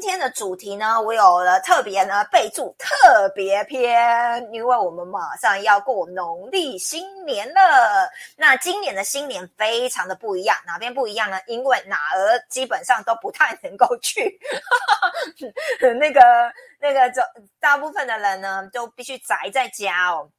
今天的主题呢，我有了特别呢备注特别篇，因为我们马上要过农历新年了。那今年的新年非常的不一样，哪边不一样呢？因为哪儿基本上都不太能够去，那 个那个，就大部分的人呢都必须宅在家哦。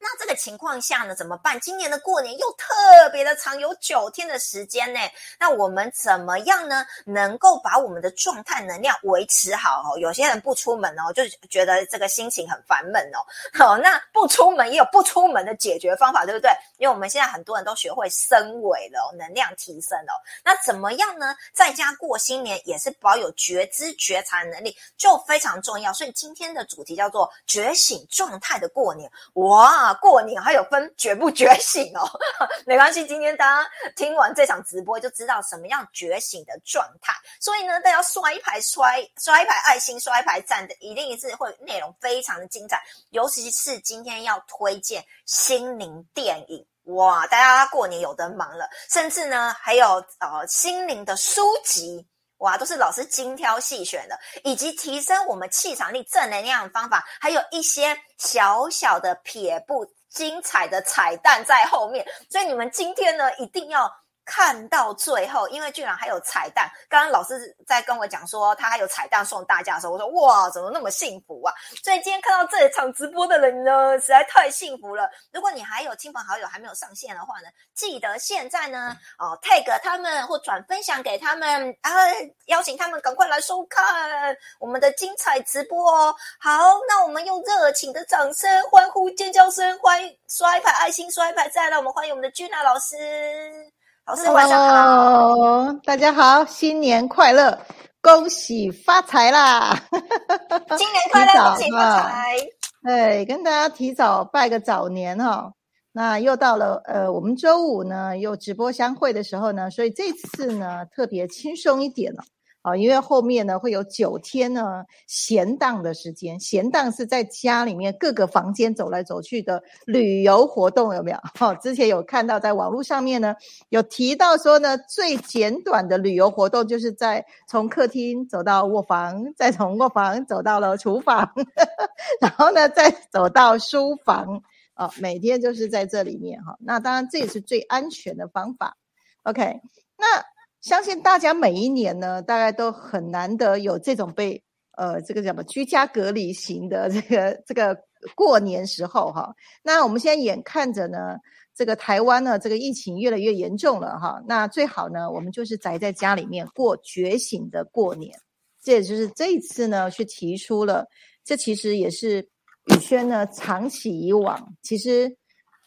那这个情况下呢，怎么办？今年的过年又特别的长，有九天的时间呢。那我们怎么样呢？能够把我们的状态能量维持好哦。有些人不出门哦，就觉得这个心情很烦闷哦。好，那不出门也有不出门的解决方法，对不对？因为我们现在很多人都学会升维了，能量提升了。那怎么样呢？在家过新年也是保有觉知觉察能力，就非常重要。所以今天的主题叫做觉醒状态的过年。哇！过年还有分觉不觉醒哦，没关系，今天大家听完这场直播就知道什么样觉醒的状态。所以呢，大家刷一排刷刷一排爱心，刷一排赞的，一定是会内容非常的精彩。尤其是今天要推荐心灵电影，哇，大家过年有的忙了，甚至呢还有呃心灵的书籍。哇，都是老师精挑细选的，以及提升我们气场力、正能量的方法，还有一些小小的撇步、精彩的彩蛋在后面，所以你们今天呢，一定要。看到最后，因为居然还有彩蛋。刚刚老师在跟我讲说，他还有彩蛋送大家的时候，我说哇，怎么那么幸福啊？所以今天看到这一场直播的人呢，实在太幸福了。如果你还有亲朋好友还没有上线的话呢，记得现在呢，哦，tag 他们或转分享给他们，然后邀请他们赶快来收看我们的精彩直播哦。好，那我们用热情的掌声、欢呼、尖叫声，欢迎刷一排爱心，刷一排赞，让我们欢迎我们的君娜老师。老师晚上好，大家好，新年快乐，恭喜发财啦！新年快乐，恭喜发财！哎，跟大家提早拜个早年哈。那又到了呃，我们周五呢又直播相会的时候呢，所以这次呢特别轻松一点了。啊，因为后面呢会有九天呢闲荡的时间，闲荡是在家里面各个房间走来走去的旅游活动，有没有？哈，之前有看到在网络上面呢有提到说呢，最简短的旅游活动就是在从客厅走到卧房，再从卧房走到了厨房，然后呢再走到书房，啊，每天就是在这里面哈。那当然这也是最安全的方法。OK，那。相信大家每一年呢，大概都很难得有这种被呃这个叫什么居家隔离型的这个这个过年时候哈。那我们现在眼看着呢，这个台湾呢这个疫情越来越严重了哈。那最好呢，我们就是宅在家里面过觉醒的过年。这也就是这一次呢，去提出了，这其实也是宇轩呢长期以往，其实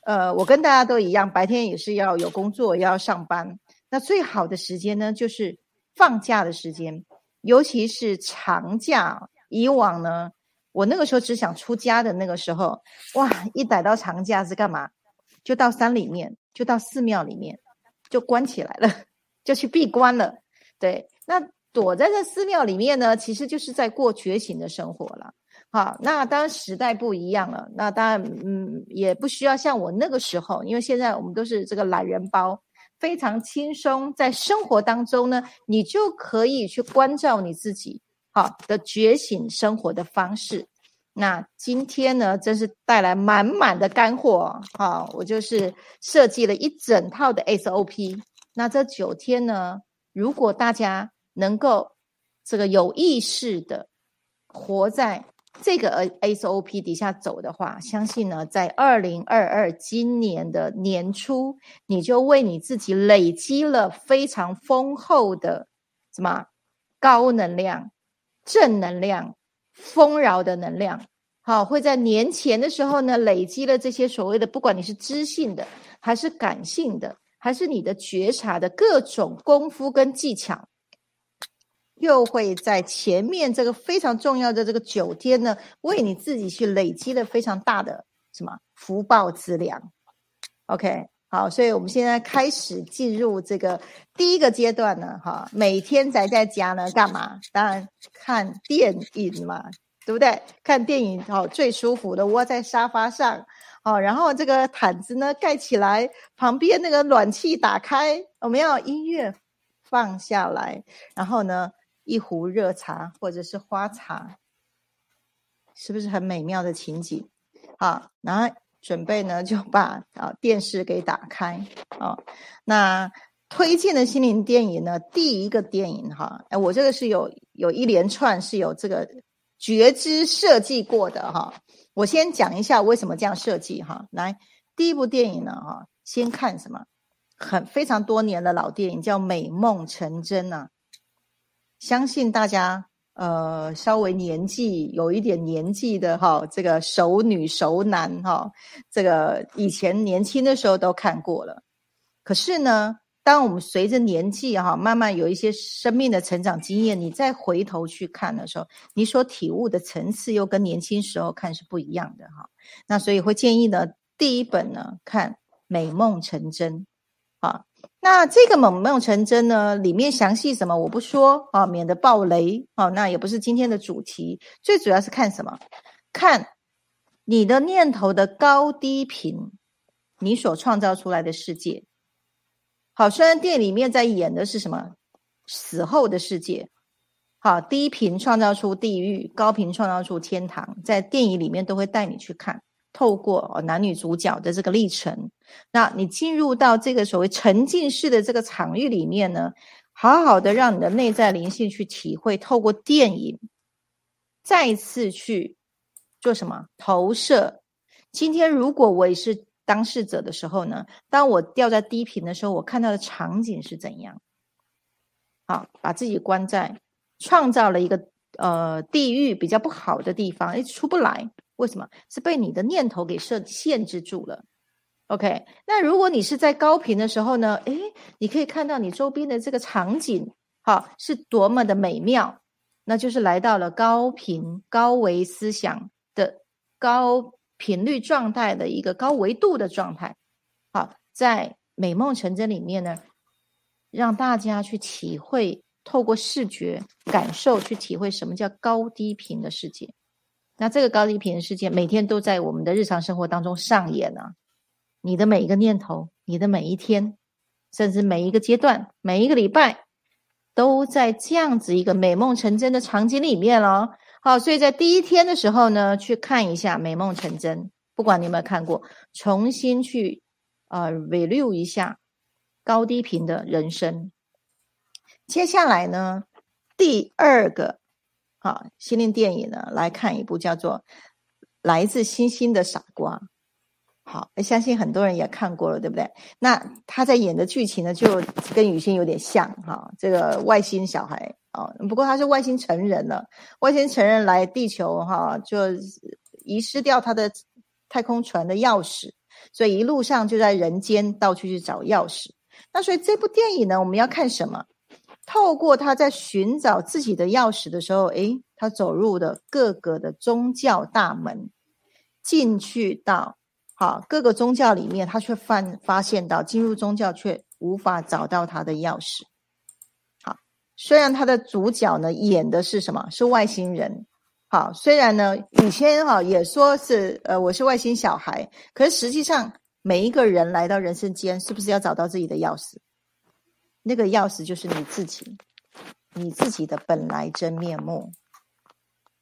呃我跟大家都一样，白天也是要有工作要上班。那最好的时间呢，就是放假的时间，尤其是长假。以往呢，我那个时候只想出家的那个时候，哇，一逮到长假是干嘛？就到山里面，就到寺庙里面，就关起来了，就去闭关了。对，那躲在这寺庙里面呢，其实就是在过觉醒的生活了。好，那当然时代不一样了，那当然，嗯，也不需要像我那个时候，因为现在我们都是这个懒人包。非常轻松，在生活当中呢，你就可以去关照你自己，好的觉醒生活的方式。那今天呢，真是带来满满的干货，好，我就是设计了一整套的 SOP。那这九天呢，如果大家能够这个有意识的活在。这个 A S O P 底下走的话，相信呢，在二零二二今年的年初，你就为你自己累积了非常丰厚的什么高能量、正能量、丰饶的能量。好，会在年前的时候呢，累积了这些所谓的，不管你是知性的，还是感性的，还是你的觉察的各种功夫跟技巧。又会在前面这个非常重要的这个九天呢，为你自己去累积了非常大的什么福报资粮。OK，好，所以我们现在开始进入这个第一个阶段呢，哈，每天宅在家呢干嘛？当然看电影嘛，对不对？看电影哦，最舒服的窝在沙发上哦，然后这个毯子呢盖起来，旁边那个暖气打开，我们要音乐放下来，然后呢。一壶热茶或者是花茶，是不是很美妙的情景？好，然后准备呢就把啊电视给打开啊。那推荐的心灵电影呢，第一个电影哈，哎，我这个是有有一连串是有这个觉知设计过的哈。我先讲一下为什么这样设计哈。来，第一部电影呢哈，先看什么？很非常多年的老电影叫《美梦成真》呐。相信大家呃稍微年纪有一点年纪的哈，这个熟女熟男哈，这个以前年轻的时候都看过了。可是呢，当我们随着年纪哈，慢慢有一些生命的成长经验，你再回头去看的时候，你所体悟的层次又跟年轻时候看是不一样的哈。那所以会建议呢，第一本呢看《美梦成真》。那这个梦梦成真呢？里面详细什么我不说啊，免得爆雷啊。那也不是今天的主题，最主要是看什么？看你的念头的高低频，你所创造出来的世界。好，虽然电影里面在演的是什么死后的世界，好，低频创造出地狱，高频创造出天堂，在电影里面都会带你去看。透过男女主角的这个历程，那你进入到这个所谓沉浸式的这个场域里面呢，好好的让你的内在灵性去体会，透过电影再次去做什么投射。今天如果我也是当事者的时候呢，当我掉在低频的时候，我看到的场景是怎样？好，把自己关在创造了一个呃地狱比较不好的地方，哎，出不来。为什么是被你的念头给设限制住了？OK，那如果你是在高频的时候呢？诶，你可以看到你周边的这个场景，好是多么的美妙，那就是来到了高频、高维思想的高频率状态的一个高维度的状态。好，在美梦成真里面呢，让大家去体会，透过视觉感受去体会什么叫高低频的世界。那这个高低频的世界，每天都在我们的日常生活当中上演啊！你的每一个念头，你的每一天，甚至每一个阶段，每一个礼拜，都在这样子一个美梦成真的场景里面了。好，所以在第一天的时候呢，去看一下美梦成真，不管你有没有看过，重新去呃 review 一下高低频的人生。接下来呢，第二个。好，心灵电影呢，来看一部叫做《来自星星的傻瓜》。好，相信很多人也看过了，对不对？那他在演的剧情呢，就跟雨欣有点像哈。这个外星小孩啊，不过他是外星成人了。外星成人来地球哈，就遗失掉他的太空船的钥匙，所以一路上就在人间到处去找钥匙。那所以这部电影呢，我们要看什么？透过他在寻找自己的钥匙的时候，诶，他走入的各个的宗教大门，进去到好各个宗教里面，他却发发现到进入宗教却无法找到他的钥匙。好，虽然他的主角呢演的是什么？是外星人。好，虽然呢以前哈也说是呃我是外星小孩，可是实际上每一个人来到人世间，是不是要找到自己的钥匙？那个钥匙就是你自己，你自己的本来真面目。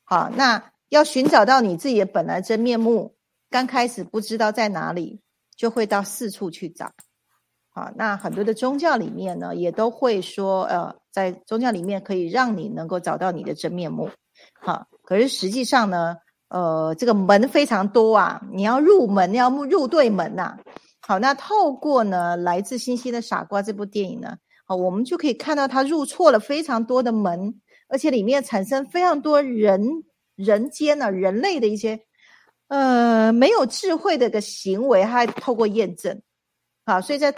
好，那要寻找到你自己的本来真面目，刚开始不知道在哪里，就会到四处去找。好，那很多的宗教里面呢，也都会说，呃，在宗教里面可以让你能够找到你的真面目。好，可是实际上呢，呃，这个门非常多啊，你要入门，要入对门呐。好，那透过呢，来自星星的傻瓜这部电影呢。好，我们就可以看到他入错了非常多的门，而且里面产生非常多人人间呢人类的一些呃没有智慧的一个行为，还透过验证。好，所以在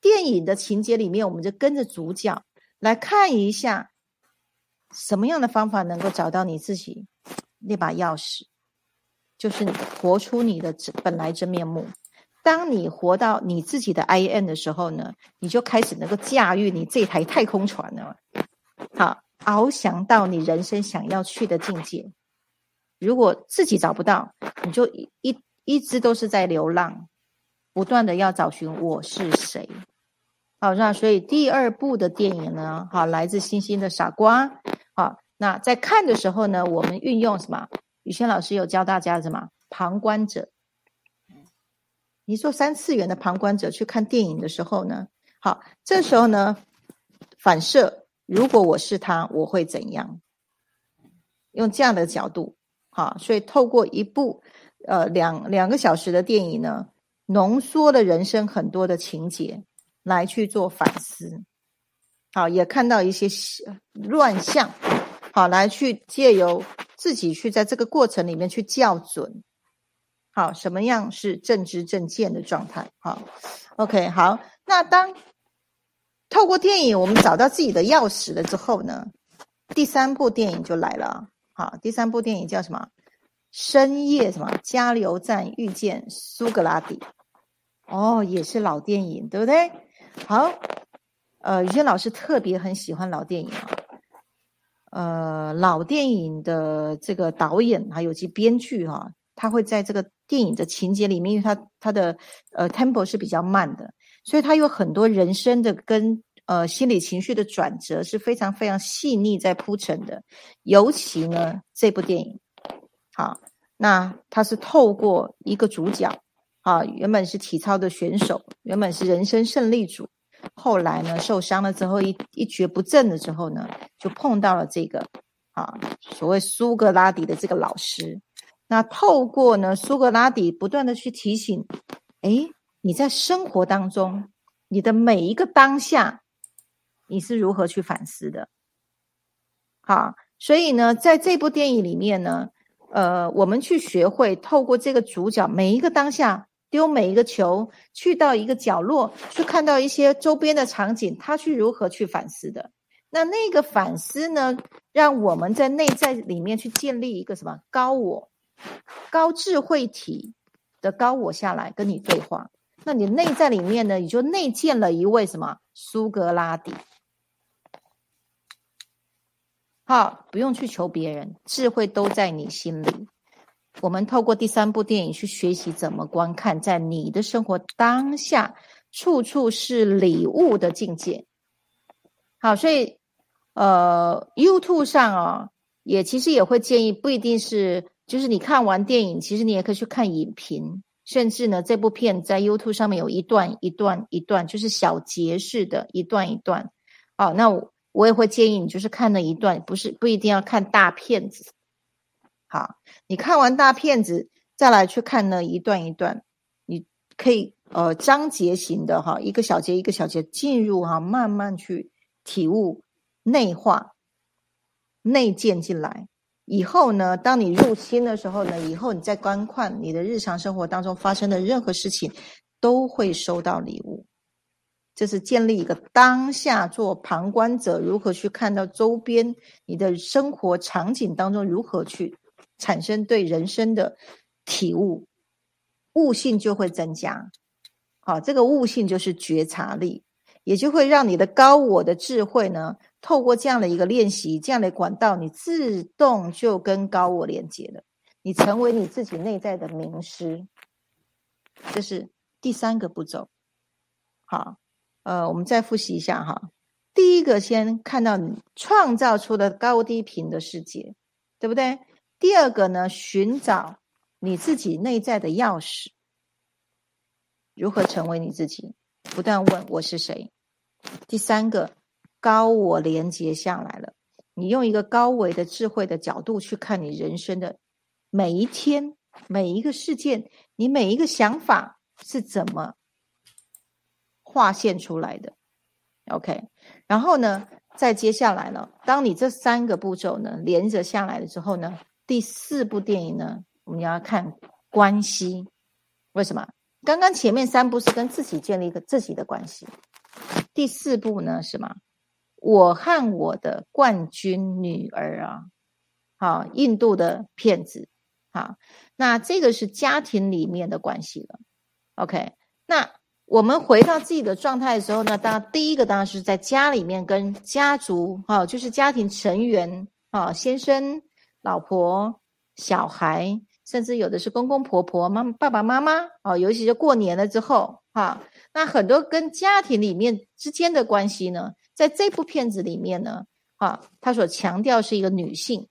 电影的情节里面，我们就跟着主角来看一下什么样的方法能够找到你自己那把钥匙，就是活出你的本来真面目。当你活到你自己的 I N 的时候呢，你就开始能够驾驭你这台太空船了，好，翱翔到你人生想要去的境界。如果自己找不到，你就一一一直都是在流浪，不断的要找寻我是谁。好，那所以第二部的电影呢，好，来自星星的傻瓜，好，那在看的时候呢，我们运用什么？宇轩老师有教大家什么？旁观者。你做三次元的旁观者去看电影的时候呢，好，这时候呢，反射，如果我是他，我会怎样？用这样的角度，好，所以透过一部呃两两个小时的电影呢，浓缩了人生很多的情节来去做反思，好，也看到一些乱象，好，来去借由自己去在这个过程里面去校准。好，什么样是正知正见的状态？好，OK，好。那当透过电影，我们找到自己的钥匙了之后呢？第三部电影就来了。好，第三部电影叫什么？深夜什么？加油站遇见苏格拉底。哦，也是老电影，对不对？好，呃，于谦老师特别很喜欢老电影啊。呃，老电影的这个导演还有其编剧哈，他会在这个。电影的情节里面，因为他他的呃 tempo 是比较慢的，所以他有很多人生的跟呃心理情绪的转折是非常非常细腻在铺陈的。尤其呢，这部电影，好，那它是透过一个主角，啊，原本是体操的选手，原本是人生胜利组，后来呢受伤了之后一一蹶不振了之后呢，就碰到了这个啊所谓苏格拉底的这个老师。那透过呢，苏格拉底不断的去提醒，哎，你在生活当中，你的每一个当下，你是如何去反思的？好，所以呢，在这部电影里面呢，呃，我们去学会透过这个主角每一个当下丢每一个球，去到一个角落，去看到一些周边的场景，他去如何去反思的？那那个反思呢，让我们在内在里面去建立一个什么高我？高智慧体的高我下来跟你对话，那你内在里面呢，你就内建了一位什么苏格拉底？好，不用去求别人，智慧都在你心里。我们透过第三部电影去学习怎么观看，在你的生活当下，处处是礼物的境界。好，所以呃，YouTube 上啊，也其实也会建议，不一定是。就是你看完电影，其实你也可以去看影评，甚至呢，这部片在 YouTube 上面有一段一段一段，就是小节式的一段一段。哦，那我我也会建议你，就是看那一段，不是不一定要看大片子。好，你看完大片子再来去看那一段一段，你可以呃章节型的哈，一个小节一个小节进入哈，慢慢去体悟、内化、内建进来。以后呢，当你入侵的时候呢，以后你在观看你的日常生活当中发生的任何事情，都会收到礼物。这是建立一个当下做旁观者，如何去看到周边你的生活场景当中如何去产生对人生的体悟，悟性就会增加。好，这个悟性就是觉察力，也就会让你的高我的智慧呢。透过这样的一个练习，这样的管道，你自动就跟高我连接了，你成为你自己内在的名师。这是第三个步骤。好，呃，我们再复习一下哈。第一个，先看到你创造出的高低频的世界，对不对？第二个呢，寻找你自己内在的钥匙，如何成为你自己？不断问我是谁。第三个。高我连接下来了，你用一个高维的智慧的角度去看你人生的每一天、每一个事件，你每一个想法是怎么划线出来的？OK，然后呢，再接下来呢，当你这三个步骤呢连着下来了之后呢，第四部电影呢，我们要看关系。为什么？刚刚前面三步是跟自己建立一个自己的关系，第四步呢，什么？我和我的冠军女儿啊，好，印度的骗子，好，那这个是家庭里面的关系了。OK，那我们回到自己的状态的时候呢，当然第一个当然是在家里面跟家族，哈，就是家庭成员，啊，先生、老婆、小孩，甚至有的是公公婆婆、妈爸爸妈妈，哦，尤其是过年了之后，哈，那很多跟家庭里面之间的关系呢。在这部片子里面呢，哈，他所强调是一个女性。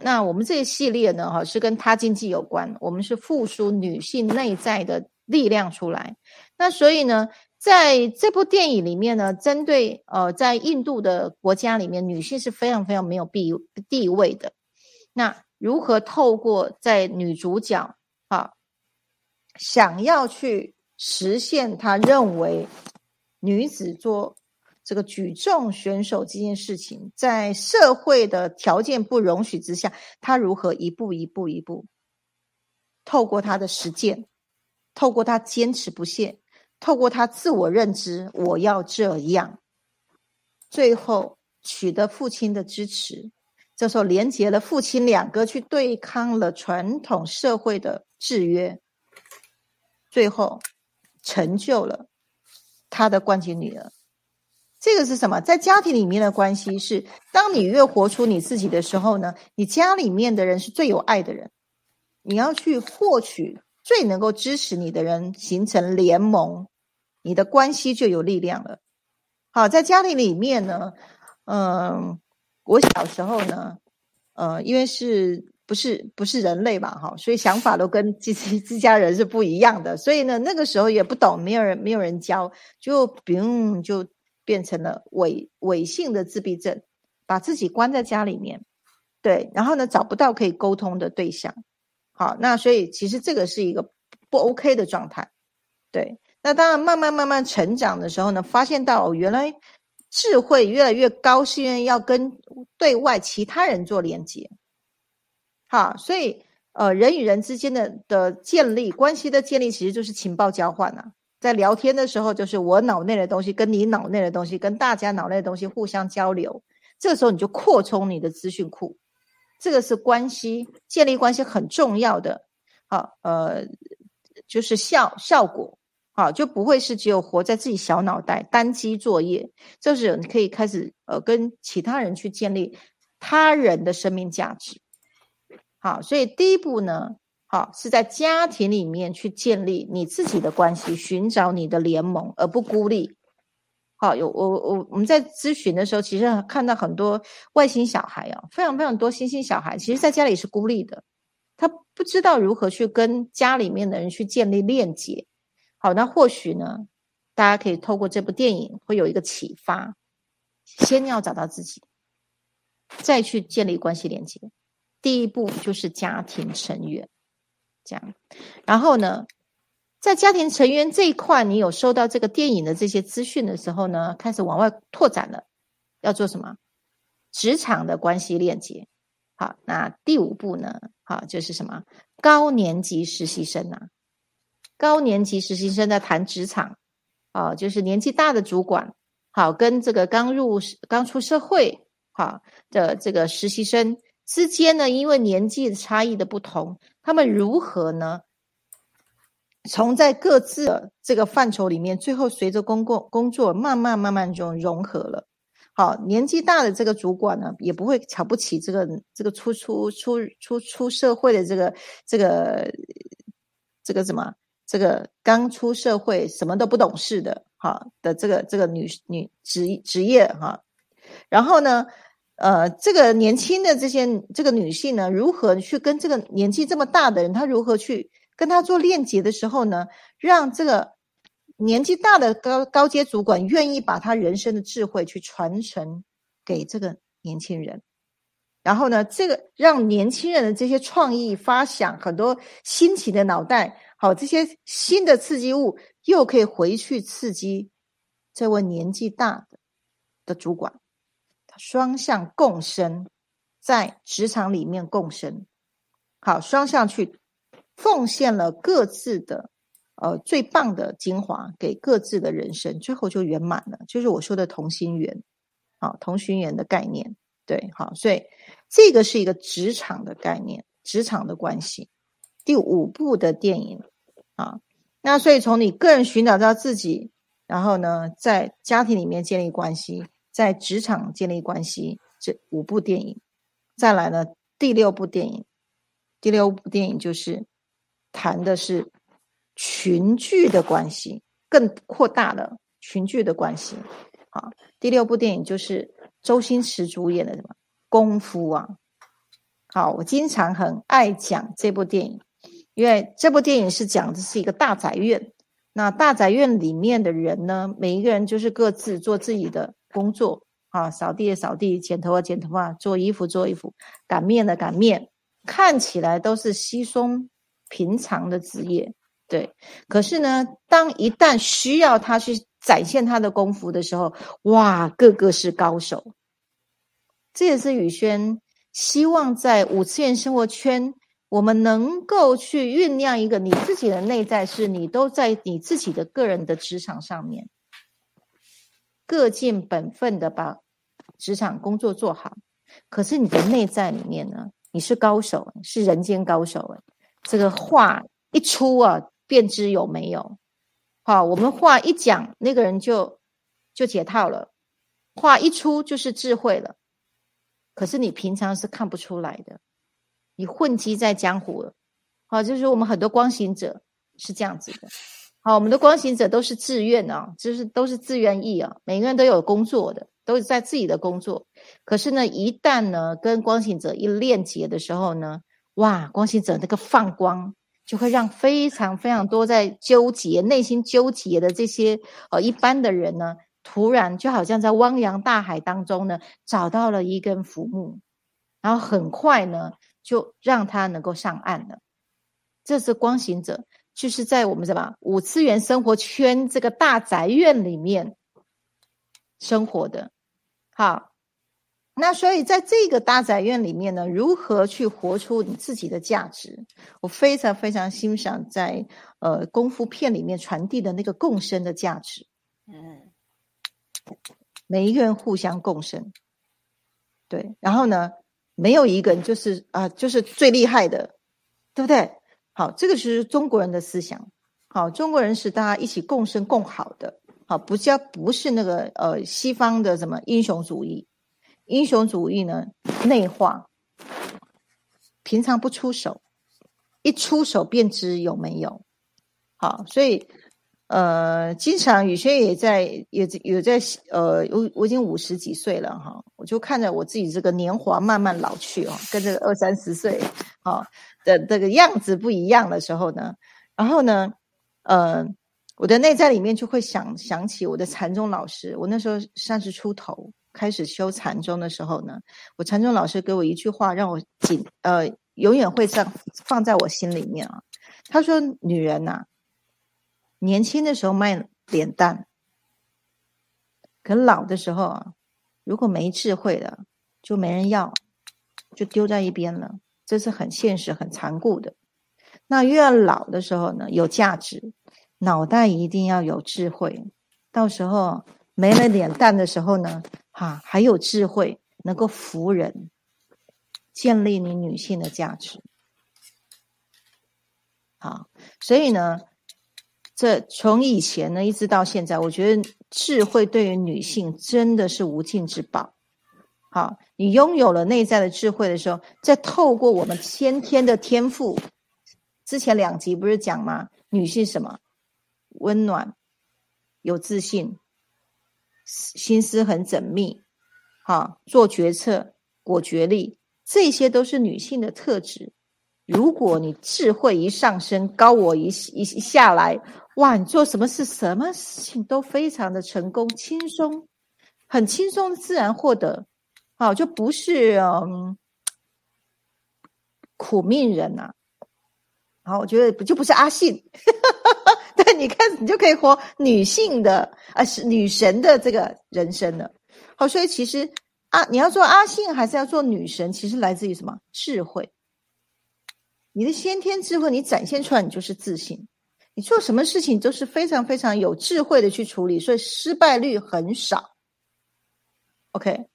那我们这个系列呢，哈，是跟他经济有关，我们是复苏女性内在的力量出来。那所以呢，在这部电影里面呢，针对呃，在印度的国家里面，女性是非常非常没有地地位的。那如何透过在女主角啊，想要去实现她认为女子做。这个举重选手这件事情，在社会的条件不容许之下，他如何一步一步一步，透过他的实践，透过他坚持不懈，透过他自我认知，我要这样，最后取得父亲的支持，这时候连接了父亲两个去对抗了传统社会的制约，最后成就了他的冠军女儿。这个是什么？在家庭里面的关系是，当你越活出你自己的时候呢，你家里面的人是最有爱的人，你要去获取最能够支持你的人，形成联盟，你的关系就有力量了。好，在家庭里面呢，嗯，我小时候呢，呃，因为是不是不是人类嘛，哈，所以想法都跟自己自家人是不一样的，所以呢，那个时候也不懂，没有人没有人教，就不用就。变成了伪伪性的自闭症，把自己关在家里面，对，然后呢找不到可以沟通的对象，好，那所以其实这个是一个不 OK 的状态，对，那当然慢慢慢慢成长的时候呢，发现到原来智慧越来越高，是因为要跟对外其他人做连接，好，所以呃人与人之间的的建立关系的建立，其实就是情报交换呐。在聊天的时候，就是我脑内的东西跟你脑内的东西跟大家脑内的东西互相交流，这个时候你就扩充你的资讯库，这个是关系建立关系很重要的，好，呃，就是效效果，好，就不会是只有活在自己小脑袋单机作业，就是你可以开始呃跟其他人去建立他人的生命价值，好，所以第一步呢。好，是在家庭里面去建立你自己的关系，寻找你的联盟，而不孤立。好，有我我我们在咨询的时候，其实看到很多外星小孩啊，非常非常多星星小孩，其实在家里是孤立的，他不知道如何去跟家里面的人去建立链接。好，那或许呢，大家可以透过这部电影会有一个启发，先要找到自己，再去建立关系连接。第一步就是家庭成员。这样，然后呢，在家庭成员这一块，你有收到这个电影的这些资讯的时候呢，开始往外拓展了，要做什么？职场的关系链接。好，那第五步呢？好，就是什么？高年级实习生啊，高年级实习生在谈职场，啊，就是年纪大的主管，好，跟这个刚入刚出社会好的这个实习生。之间呢，因为年纪差异的不同，他们如何呢？从在各自的这个范畴里面，最后随着公共工作慢慢慢慢就融合了。好，年纪大的这个主管呢，也不会瞧不起这个这个初出出出出社会的这个这个这个什么这个刚出社会什么都不懂事的哈的这个这个女女职职业哈，然后呢？呃，这个年轻的这些这个女性呢，如何去跟这个年纪这么大的人，她如何去跟他做链接的时候呢？让这个年纪大的高高阶主管愿意把他人生的智慧去传承给这个年轻人，然后呢，这个让年轻人的这些创意发想，很多新奇的脑袋，好，这些新的刺激物又可以回去刺激这位年纪大的的主管。双向共生，在职场里面共生，好，双向去奉献了各自的呃最棒的精华给各自的人生，最后就圆满了，就是我说的同心圆，好，同心圆的概念，对，好，所以这个是一个职场的概念，职场的关系。第五部的电影啊，那所以从你个人寻找到自己，然后呢，在家庭里面建立关系。在职场建立关系，这五部电影，再来呢？第六部电影，第六部电影就是谈的是群聚的关系，更扩大了群聚的关系。好，第六部电影就是周星驰主演的什么《功夫》啊？好，我经常很爱讲这部电影，因为这部电影是讲的是一个大宅院。那大宅院里面的人呢，每一个人就是各自做自己的工作啊，扫地的扫地，剪头发剪头发，做衣服做衣服，擀面的擀面，看起来都是稀松平常的职业。对，可是呢，当一旦需要他去展现他的功夫的时候，哇，个个是高手。这也是宇轩希望在五次元生活圈。我们能够去酝酿一个你自己的内在，是你都在你自己的个人的职场上面，各尽本分的把职场工作做好。可是你的内在里面呢，你是高手，是人间高手哎。这个话一出啊，便知有没有。好，我们话一讲，那个人就就解套了。话一出就是智慧了。可是你平常是看不出来的。你混迹在江湖了，好，就是我们很多光行者是这样子的，好，我们的光行者都是自愿啊，就是都是自愿意啊，每个人都有工作的，都是在自己的工作。可是呢，一旦呢跟光行者一链接的时候呢，哇，光行者那个放光，就会让非常非常多在纠结、内心纠结的这些呃一般的人呢，突然就好像在汪洋大海当中呢，找到了一根浮木，然后很快呢。就让他能够上岸了。这是光行者，就是在我们什么五次元生活圈这个大宅院里面生活的。好，那所以在这个大宅院里面呢，如何去活出你自己的价值？我非常非常欣赏在呃功夫片里面传递的那个共生的价值。嗯，每一个人互相共生。对，然后呢？没有一个人就是啊，就是最厉害的，对不对？好，这个是中国人的思想。好，中国人是大家一起共生共好的。好，不叫不是那个呃西方的什么英雄主义。英雄主义呢，内化，平常不出手，一出手便知有没有。好，所以。呃，经常宇轩也在，也有在，呃，我我已经五十几岁了哈，我就看着我自己这个年华慢慢老去哦，跟这个二三十岁啊的这个样子不一样的时候呢，然后呢，呃，我的内在里面就会想想起我的禅宗老师，我那时候三十出头开始修禅宗的时候呢，我禅宗老师给我一句话，让我紧呃永远会这样放在我心里面啊，他说：“女人呐。”年轻的时候卖脸蛋，可老的时候啊，如果没智慧了，就没人要，就丢在一边了。这是很现实、很残酷的。那越老的时候呢，有价值，脑袋一定要有智慧。到时候没了脸蛋的时候呢，哈，还有智慧，能够服人，建立你女性的价值。好，所以呢。这从以前呢一直到现在，我觉得智慧对于女性真的是无尽之宝。好，你拥有了内在的智慧的时候，再透过我们先天的天赋，之前两集不是讲吗？女性什么温暖、有自信、心思很缜密，好做决策果决力，这些都是女性的特质。如果你智慧一上升，高我一一下来。哇，你做什么事，什么事情都非常的成功，轻松，很轻松，自然获得，好，就不是嗯苦命人呐。好，我觉得不就不是阿信，对，你看你就可以活女性的啊，是女神的这个人生了。好，所以其实啊，你要做阿信，还是要做女神，其实来自于什么智慧？你的先天智慧，你展现出来，你就是自信。你做什么事情都是非常非常有智慧的去处理，所以失败率很少。OK，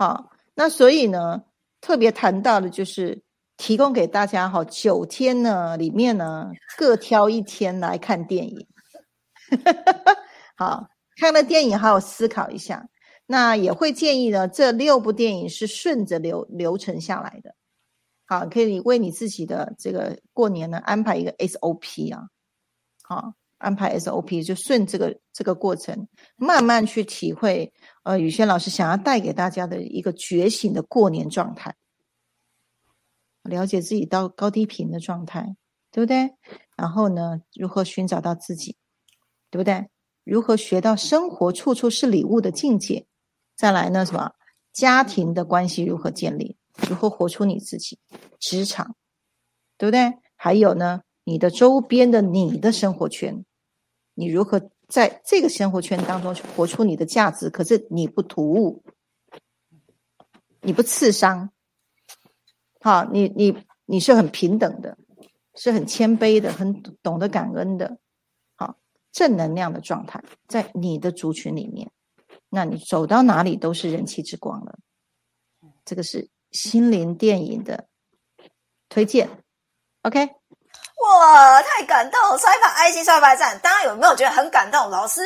好，那所以呢，特别谈到的就是提供给大家哈，九天呢里面呢各挑一天来看电影。好，看了电影还有思考一下，那也会建议呢，这六部电影是顺着流流程下来的。好，可以为你自己的这个过年呢安排一个 SOP 啊。好，安排 SOP，就顺这个这个过程，慢慢去体会。呃，宇轩老师想要带给大家的一个觉醒的过年状态，了解自己到高低频的状态，对不对？然后呢，如何寻找到自己，对不对？如何学到生活处处是礼物的境界？再来呢，什么家庭的关系如何建立？如何活出你自己？职场，对不对？还有呢，你的周边的你的生活圈，你如何在这个生活圈当中去活出你的价值？可是你不突兀，你不刺伤，好，你你你是很平等的，是很谦卑的，很懂得感恩的，好，正能量的状态在你的族群里面，那你走到哪里都是人气之光了。这个是。心灵电影的推荐，OK，哇，太感动！刷一把爱心，刷一把赞，大家有没有觉得很感动？老师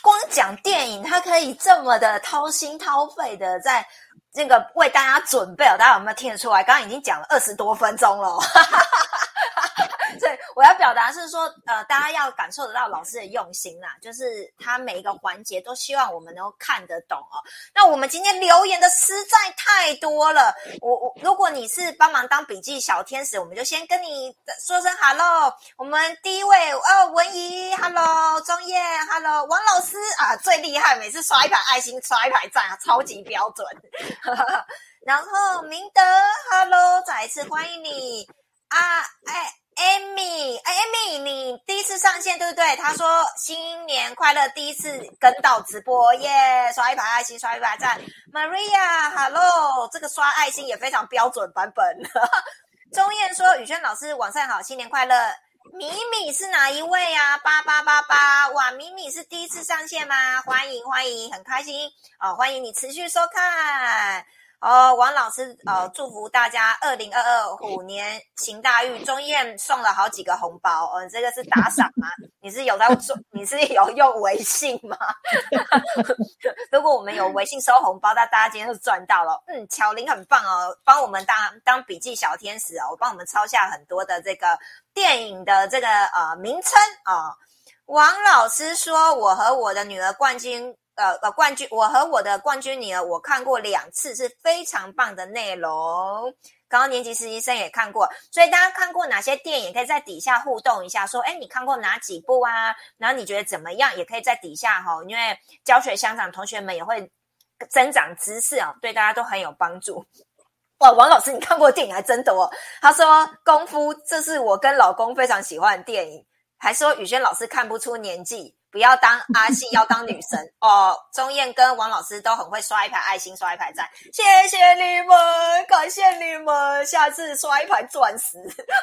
光讲电影，他可以这么的掏心掏肺的在那个为大家准备哦，大家有没有听得出来？刚刚已经讲了二十多分钟了。对，我要表达是说，呃，大家要感受得到老师的用心啦，就是他每一个环节都希望我们能够看得懂哦。那我们今天留言的实在太多了，我我如果你是帮忙当笔记小天使，我们就先跟你说声 hello。我们第一位，呃，文怡，hello，钟燕，hello，王老师啊，最厉害，每次刷一排爱心，刷一排赞，超级标准。然后明德，hello，再一次欢迎你啊，哎。Amy，哎，Amy，你第一次上线对不对？他说新年快乐，第一次跟到直播耶，刷一排爱心，刷一排赞。Maria，Hello，这个刷爱心也非常标准版本。钟燕说：“宇轩老师晚上好，新年快乐。”米米是哪一位啊？八八八八，哇，米米是第一次上线吗？欢迎欢迎，很开心哦，欢迎你持续收看。哦，王老师，呃，祝福大家二零二二虎年行大运。钟燕送了好几个红包，呃，这个是打赏吗？你是有在做？你是有用微信吗？如果我们有微信收红包，那大家今天就赚到了。嗯，巧玲很棒哦，帮我们当当笔记小天使哦，帮我们抄下很多的这个电影的这个呃名称啊。王老师说，我和我的女儿冠军。呃呃，冠军，我和我的冠军女儿，我看过两次，是非常棒的内容。高年级实习生也看过，所以大家看过哪些电影，可以在底下互动一下，说，哎，你看过哪几部啊？然后你觉得怎么样？也可以在底下哈，因为教学相长，同学们也会增长知识啊，对大家都很有帮助。哇，王老师，你看过电影还真多。他说《功夫》，这是我跟老公非常喜欢的电影。还说宇轩老师看不出年纪。不要当阿信，要当女神哦！钟燕跟王老师都很会刷一排爱心，刷一排赞，谢谢你们，感谢你们，下次刷一排钻石。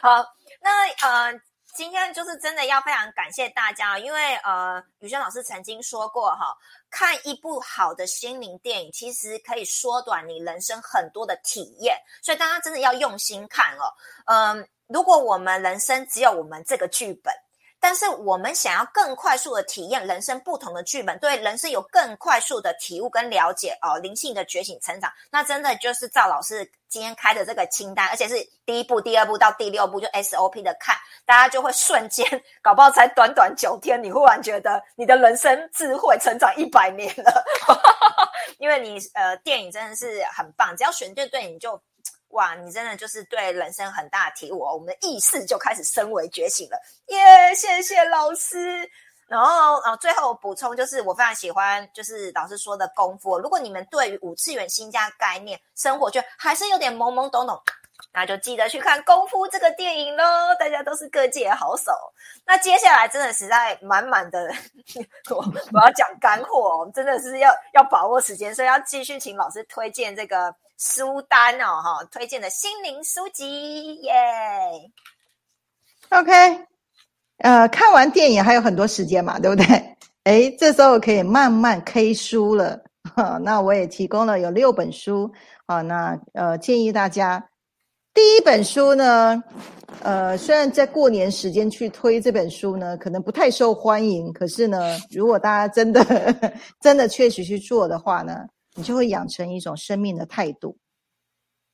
好，那呃，今天就是真的要非常感谢大家，因为呃，宇轩老师曾经说过哈，看一部好的心灵电影，其实可以缩短你人生很多的体验，所以大家真的要用心看哦，嗯。如果我们人生只有我们这个剧本，但是我们想要更快速的体验人生不同的剧本，对人生有更快速的体悟跟了解哦，灵性的觉醒成长，那真的就是赵老师今天开的这个清单，而且是第一步、第二步到第六步就 SOP 的看，大家就会瞬间搞不好才短短九天，你忽然觉得你的人生智慧成长一百年了，因为你呃电影真的是很棒，只要选对对，你就。哇，你真的就是对人生很大的体悟！我们的意识就开始升维觉醒了，耶！谢谢老师。然后，呃，最后补充就是，我非常喜欢就是老师说的功夫。如果你们对于五次元新家概念、生活就还是有点懵懵懂懂，那就记得去看《功夫》这个电影喽。大家都是各界好手。那接下来真的实在满满的，我我要讲干货哦，真的是要要把握时间，所以要继续请老师推荐这个。书单哦，哈，推荐的心灵书籍耶。OK，呃，看完电影还有很多时间嘛，对不对？哎，这时候可以慢慢 K 书了。那我也提供了有六本书啊。那呃，建议大家第一本书呢，呃，虽然在过年时间去推这本书呢，可能不太受欢迎，可是呢，如果大家真的 真的确实去做的话呢。你就会养成一种生命的态度，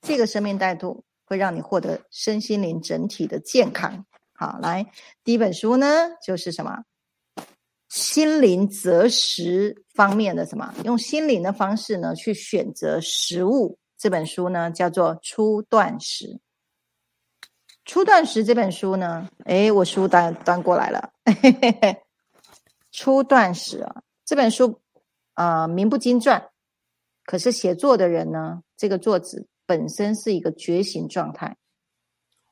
这个生命态度会让你获得身心灵整体的健康。好，来第一本书呢，就是什么心灵择食方面的什么，用心灵的方式呢去选择食物。这本书呢叫做《初断食》。《初断食》这本书呢，哎，我书端端过来了，《嘿嘿嘿初断食》啊，这本书啊名不经传，可是写作的人呢，这个作者本身是一个觉醒状态。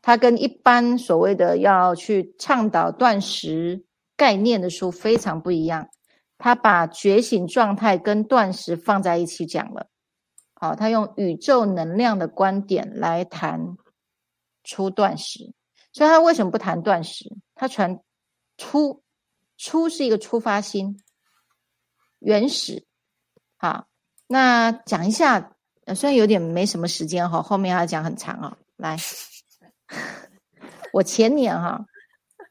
他跟一般所谓的要去倡导断食概念的书非常不一样，他把觉醒状态跟断食放在一起讲了。好，他用宇宙能量的观点来谈出断食，所以他为什么不谈断食？他传出出是一个出发心，原始。好，那讲一下，虽然有点没什么时间哈，后面要讲很长啊，来。我前年哈，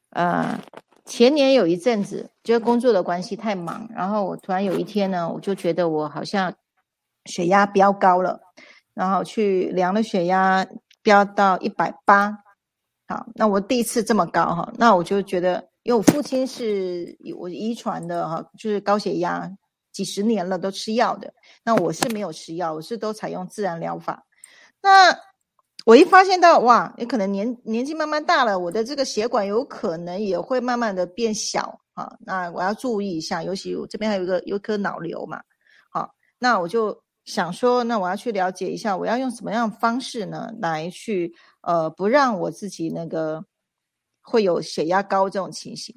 呃，前年有一阵子，就是工作的关系太忙，然后我突然有一天呢，我就觉得我好像血压飙高了，然后去量了血压，飙到一百八。好，那我第一次这么高哈，那我就觉得，因为我父亲是我遗传的哈，就是高血压，几十年了都吃药的，那我是没有吃药，我是都采用自然疗法，那。我一发现到哇，也可能年年纪慢慢大了，我的这个血管有可能也会慢慢的变小啊。那我要注意一下，尤其我这边还有一个有颗脑瘤嘛。好，那我就想说，那我要去了解一下，我要用什么样的方式呢，来去呃不让我自己那个会有血压高这种情形。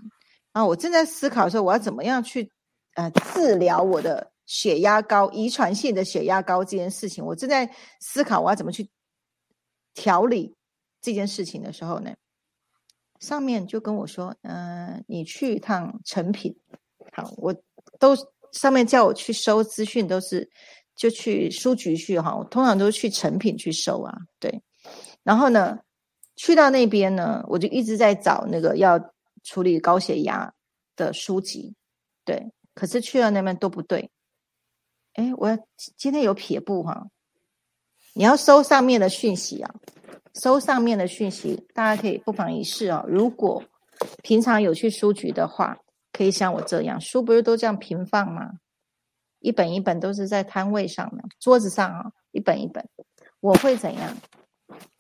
啊，我正在思考说，我要怎么样去呃治疗我的血压高、遗传性的血压高这件事情。我正在思考我要怎么去。调理这件事情的时候呢，上面就跟我说：“嗯，你去一趟成品。”好，我都上面叫我去收资讯，都是就去书局去哈。我通常都是去成品去收啊。对，然后呢，去到那边呢，我就一直在找那个要处理高血压的书籍。对，可是去了那边都不对。哎，我今天有撇步哈。你要收上面的讯息啊，收上面的讯息，大家可以不妨一试哦。如果平常有去书局的话，可以像我这样，书不是都这样平放吗？一本一本都是在摊位上的桌子上啊，一本一本。我会怎样？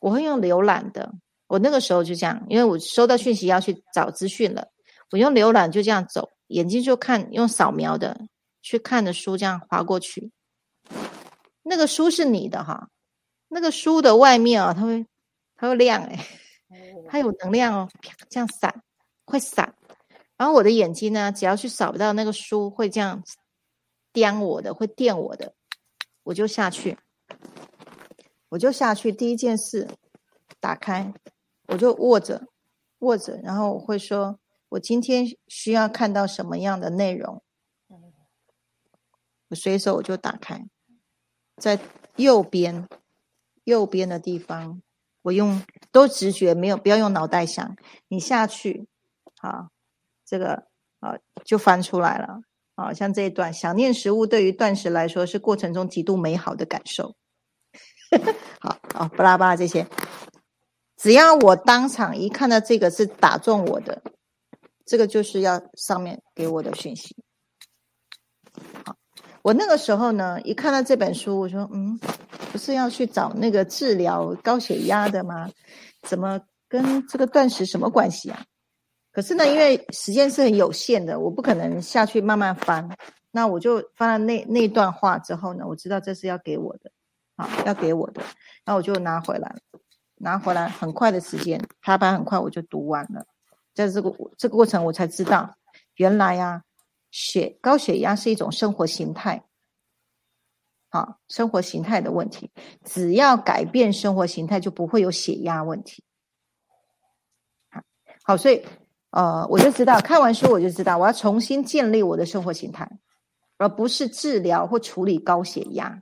我会用浏览的。我那个时候就这样，因为我收到讯息要去找资讯了，我用浏览就这样走，眼睛就看，用扫描的去看的书这样划过去。那个书是你的哈。那个书的外面啊，它会，它会亮哎，它有能量哦，这样闪，会闪。然后我的眼睛呢，只要去扫不到那个书，会这样颠我的，会电我的，我就下去，我就下去。第一件事，打开，我就握着，握着，然后我会说，我今天需要看到什么样的内容，我随手我就打开，在右边。右边的地方，我用都直觉，没有不要用脑袋想。你下去，好，这个啊就翻出来了。啊像这一段，想念食物对于断食来说是过程中极度美好的感受。好啊，巴拉巴拉这些，只要我当场一看到这个是打中我的，这个就是要上面给我的讯息。好。我那个时候呢，一看到这本书，我说：“嗯，不是要去找那个治疗高血压的吗？怎么跟这个断食什么关系啊？”可是呢，因为时间是很有限的，我不可能下去慢慢翻。那我就翻了那那段话之后呢，我知道这是要给我的，好，要给我的，那我就拿回来，拿回来很快的时间，排版很快我就读完了。在这个这个过程，我才知道，原来呀。血高血压是一种生活形态，好，生活形态的问题，只要改变生活形态，就不会有血压问题。好，所以呃，我就知道看完书我就知道，我要重新建立我的生活形态，而不是治疗或处理高血压。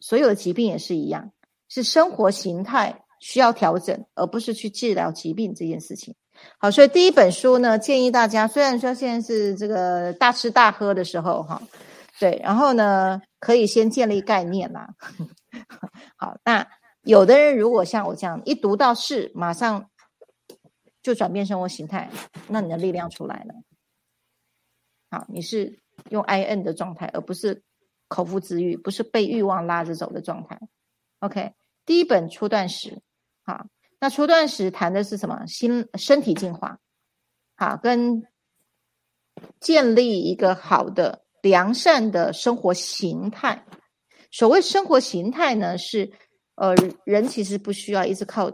所有的疾病也是一样，是生活形态需要调整，而不是去治疗疾病这件事情。好，所以第一本书呢，建议大家，虽然说现在是这个大吃大喝的时候，哈，对，然后呢，可以先建立概念啦。好，那有的人如果像我这样，一读到是马上就转变生活形态，那你的力量出来了。好，你是用 I N 的状态，而不是口腹之欲，不是被欲望拉着走的状态。OK，第一本初段史，好，那初段时谈的是什么？心身体进化，好，跟建立一个好的良善的生活形态。所谓生活形态呢，是呃，人其实不需要一直靠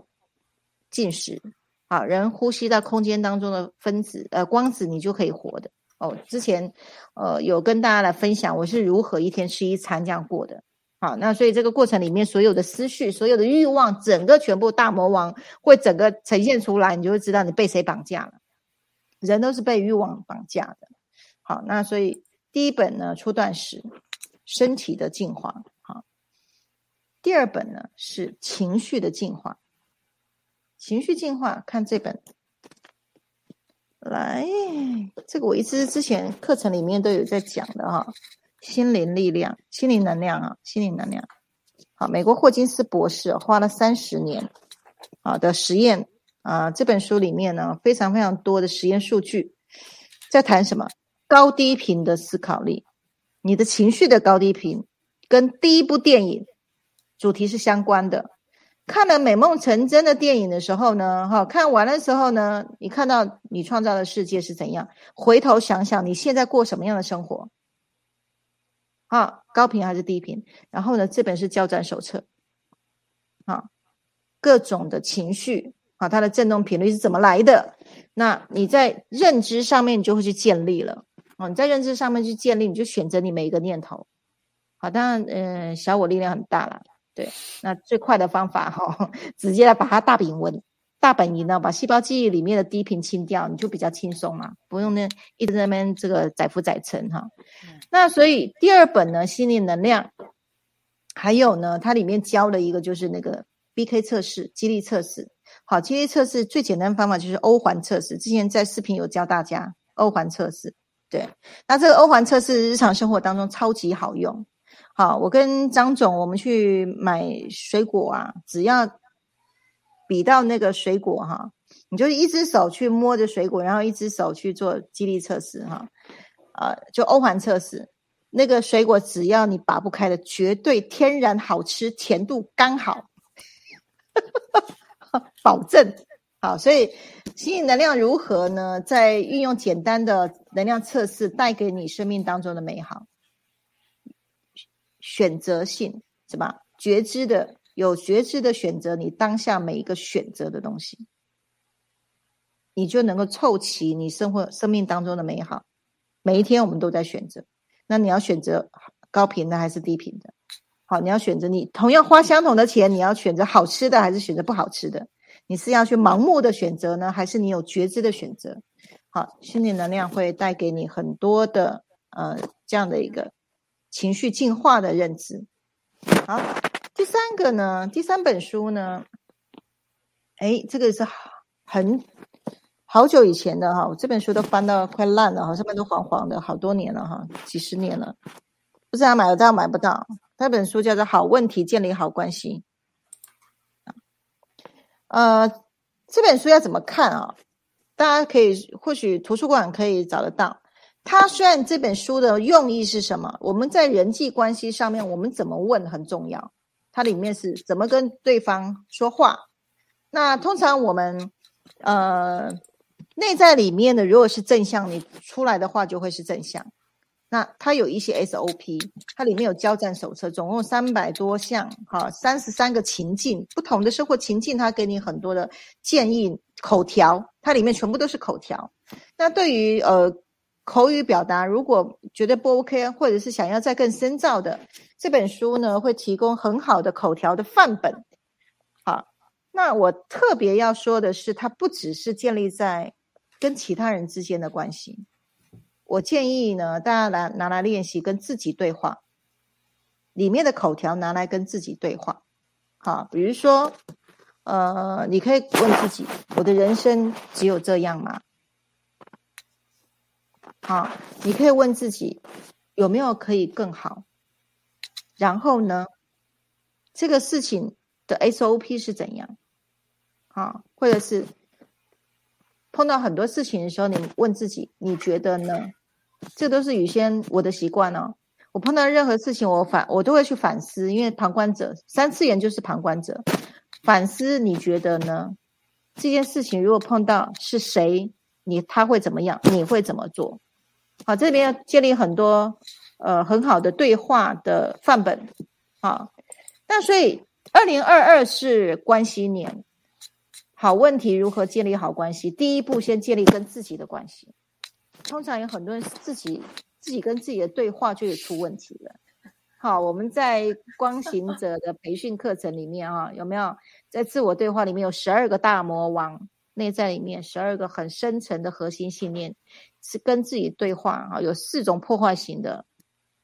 进食。好，人呼吸到空间当中的分子，呃，光子，你就可以活的。哦，之前，呃，有跟大家来分享我是如何一天吃一餐这样过的。好，那所以这个过程里面所有的思绪、所有的欲望，整个全部大魔王会整个呈现出来，你就会知道你被谁绑架了。人都是被欲望绑架的。好，那所以第一本呢，初段是，身体的进化。好，第二本呢是情绪的进化。情绪进化，看这本，来，这个我一直之前课程里面都有在讲的哈，心灵力量、心灵能量啊，心灵能量。好，美国霍金斯博士花了三十年啊的实验啊，这本书里面呢非常非常多的实验数据，在谈什么高低频的思考力，你的情绪的高低频跟第一部电影主题是相关的。看了美梦成真的电影的时候呢，哈，看完的时候呢，你看到你创造的世界是怎样？回头想想你现在过什么样的生活？啊，高频还是低频？然后呢，这本是交战手册，啊，各种的情绪啊，它的振动频率是怎么来的？那你在认知上面你就会去建立了，哦，你在认知上面去建立，你就选择你每一个念头。好，当然，嗯，小我力量很大了。对，那最快的方法哈，直接来把它大本文、大本营呢，把细胞记忆里面的低频清掉，你就比较轻松嘛，不用呢一直在那边这个载浮载沉哈。那所以第二本呢，心灵能量，还有呢，它里面教了一个就是那个 BK 测试、激励测试。好，激励测试最简单方法就是欧环测试，之前在视频有教大家欧环测试。对，那这个欧环测试日常生活当中超级好用。好，我跟张总，我们去买水果啊，只要比到那个水果哈，你就是一只手去摸着水果，然后一只手去做激励测试哈，呃，就欧环测试，那个水果只要你拔不开的，绝对天然好吃，甜度刚好，保证好。所以吸引能量如何呢？在运用简单的能量测试，带给你生命当中的美好。选择性是吧？觉知的有觉知的选择，你当下每一个选择的东西，你就能够凑齐你生活生命当中的美好。每一天我们都在选择，那你要选择高频的还是低频的？好，你要选择你同样花相同的钱，你要选择好吃的还是选择不好吃的？你是要去盲目的选择呢，还是你有觉知的选择？好，心理能量会带给你很多的呃这样的一个。情绪进化的认知。好，第三个呢？第三本书呢？哎，这个是很好久以前的哈，我这本书都翻到快烂了哈，上面都黄黄的，好多年了哈，几十年了，不知道买得到买不到。那本书叫做《好问题建立好关系》。呃，这本书要怎么看啊？大家可以或许图书馆可以找得到。它虽然这本书的用意是什么？我们在人际关系上面，我们怎么问很重要。它里面是怎么跟对方说话。那通常我们呃内在里面的，如果是正向，你出来的话就会是正向。那它有一些 SOP，它里面有交战手册，总共三百多项，哈，三十三个情境，不同的生活情境，它给你很多的建议口条，它里面全部都是口条。那对于呃。口语表达，如果觉得不 OK，或者是想要再更深造的，这本书呢会提供很好的口条的范本。好，那我特别要说的是，它不只是建立在跟其他人之间的关系。我建议呢，大家来拿来练习跟自己对话，里面的口条拿来跟自己对话。好，比如说，呃，你可以问自己：我的人生只有这样吗？好，你可以问自己有没有可以更好，然后呢，这个事情的 SOP 是怎样？好，或者是碰到很多事情的时候，你问自己，你觉得呢？这都是雨轩我的习惯哦。我碰到任何事情，我反我都会去反思，因为旁观者三次元就是旁观者。反思，你觉得呢？这件事情如果碰到是谁，你他会怎么样？你会怎么做？好，这边要建立很多呃很好的对话的范本。好，那所以二零二二是关系年。好问题如何建立好关系？第一步先建立跟自己的关系。通常有很多人自己自己跟自己的对话就有出问题了。好，我们在光行者的培训课程里面啊，有没有在自我对话里面有十二个大魔王内在里面十二个很深层的核心信念是跟自己对话啊？有四种破坏型的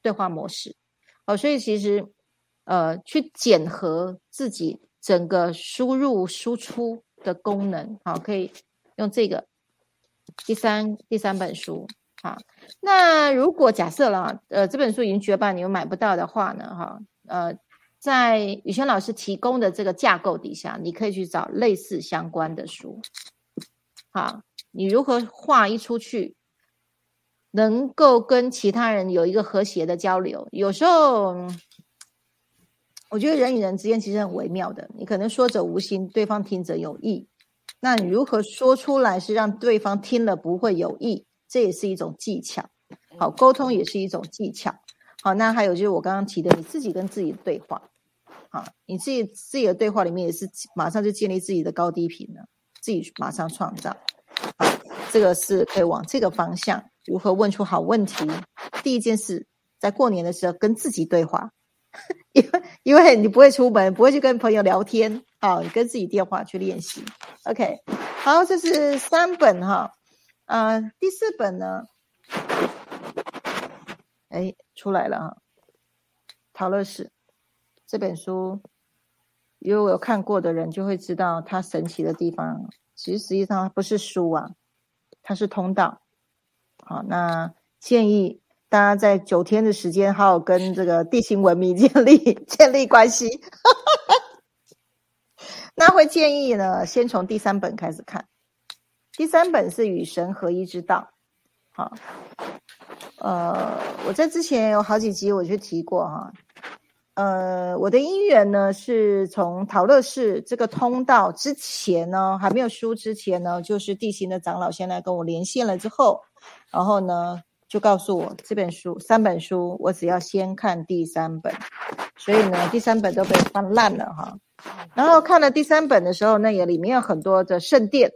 对话模式。好，所以其实呃，去检核自己整个输入输出。的功能好，可以用这个第三第三本书好。那如果假设了，呃，这本书已经绝版，你又买不到的话呢？哈，呃，在宇轩老师提供的这个架构底下，你可以去找类似相关的书。好，你如何画一出去，能够跟其他人有一个和谐的交流？有时候。我觉得人与人之间其实很微妙的，你可能说者无心，对方听者有意。那你如何说出来是让对方听了不会有意？这也是一种技巧。好，沟通也是一种技巧。好，那还有就是我刚刚提的，你自己跟自己的对话。好，你自己自己的对话里面也是马上就建立自己的高低频了，自己马上创造。好，这个是可以往这个方向，如何问出好问题？第一件事，在过年的时候跟自己对话。因为因为你不会出门，不会去跟朋友聊天，好，你跟自己电话去练习。OK，好，这是三本哈，呃，第四本呢，哎，出来了哈，《陶乐史》这本书，因为我有看过的人就会知道它神奇的地方。其实实际上它不是书啊，它是通道。好，那建议。大家在九天的时间，好好跟这个地心文明 建立建立关系。那会建议呢，先从第三本开始看。第三本是与神合一之道。好，呃，我在之前有好几集我就提过哈。呃，我的姻缘呢，是从陶乐市这个通道之前呢，还没有书之前呢，就是地心的长老先来跟我连线了之后，然后呢。就告诉我这本书三本书，我只要先看第三本，所以呢，第三本都被翻烂了哈。然后看了第三本的时候，那也里面有很多的圣殿，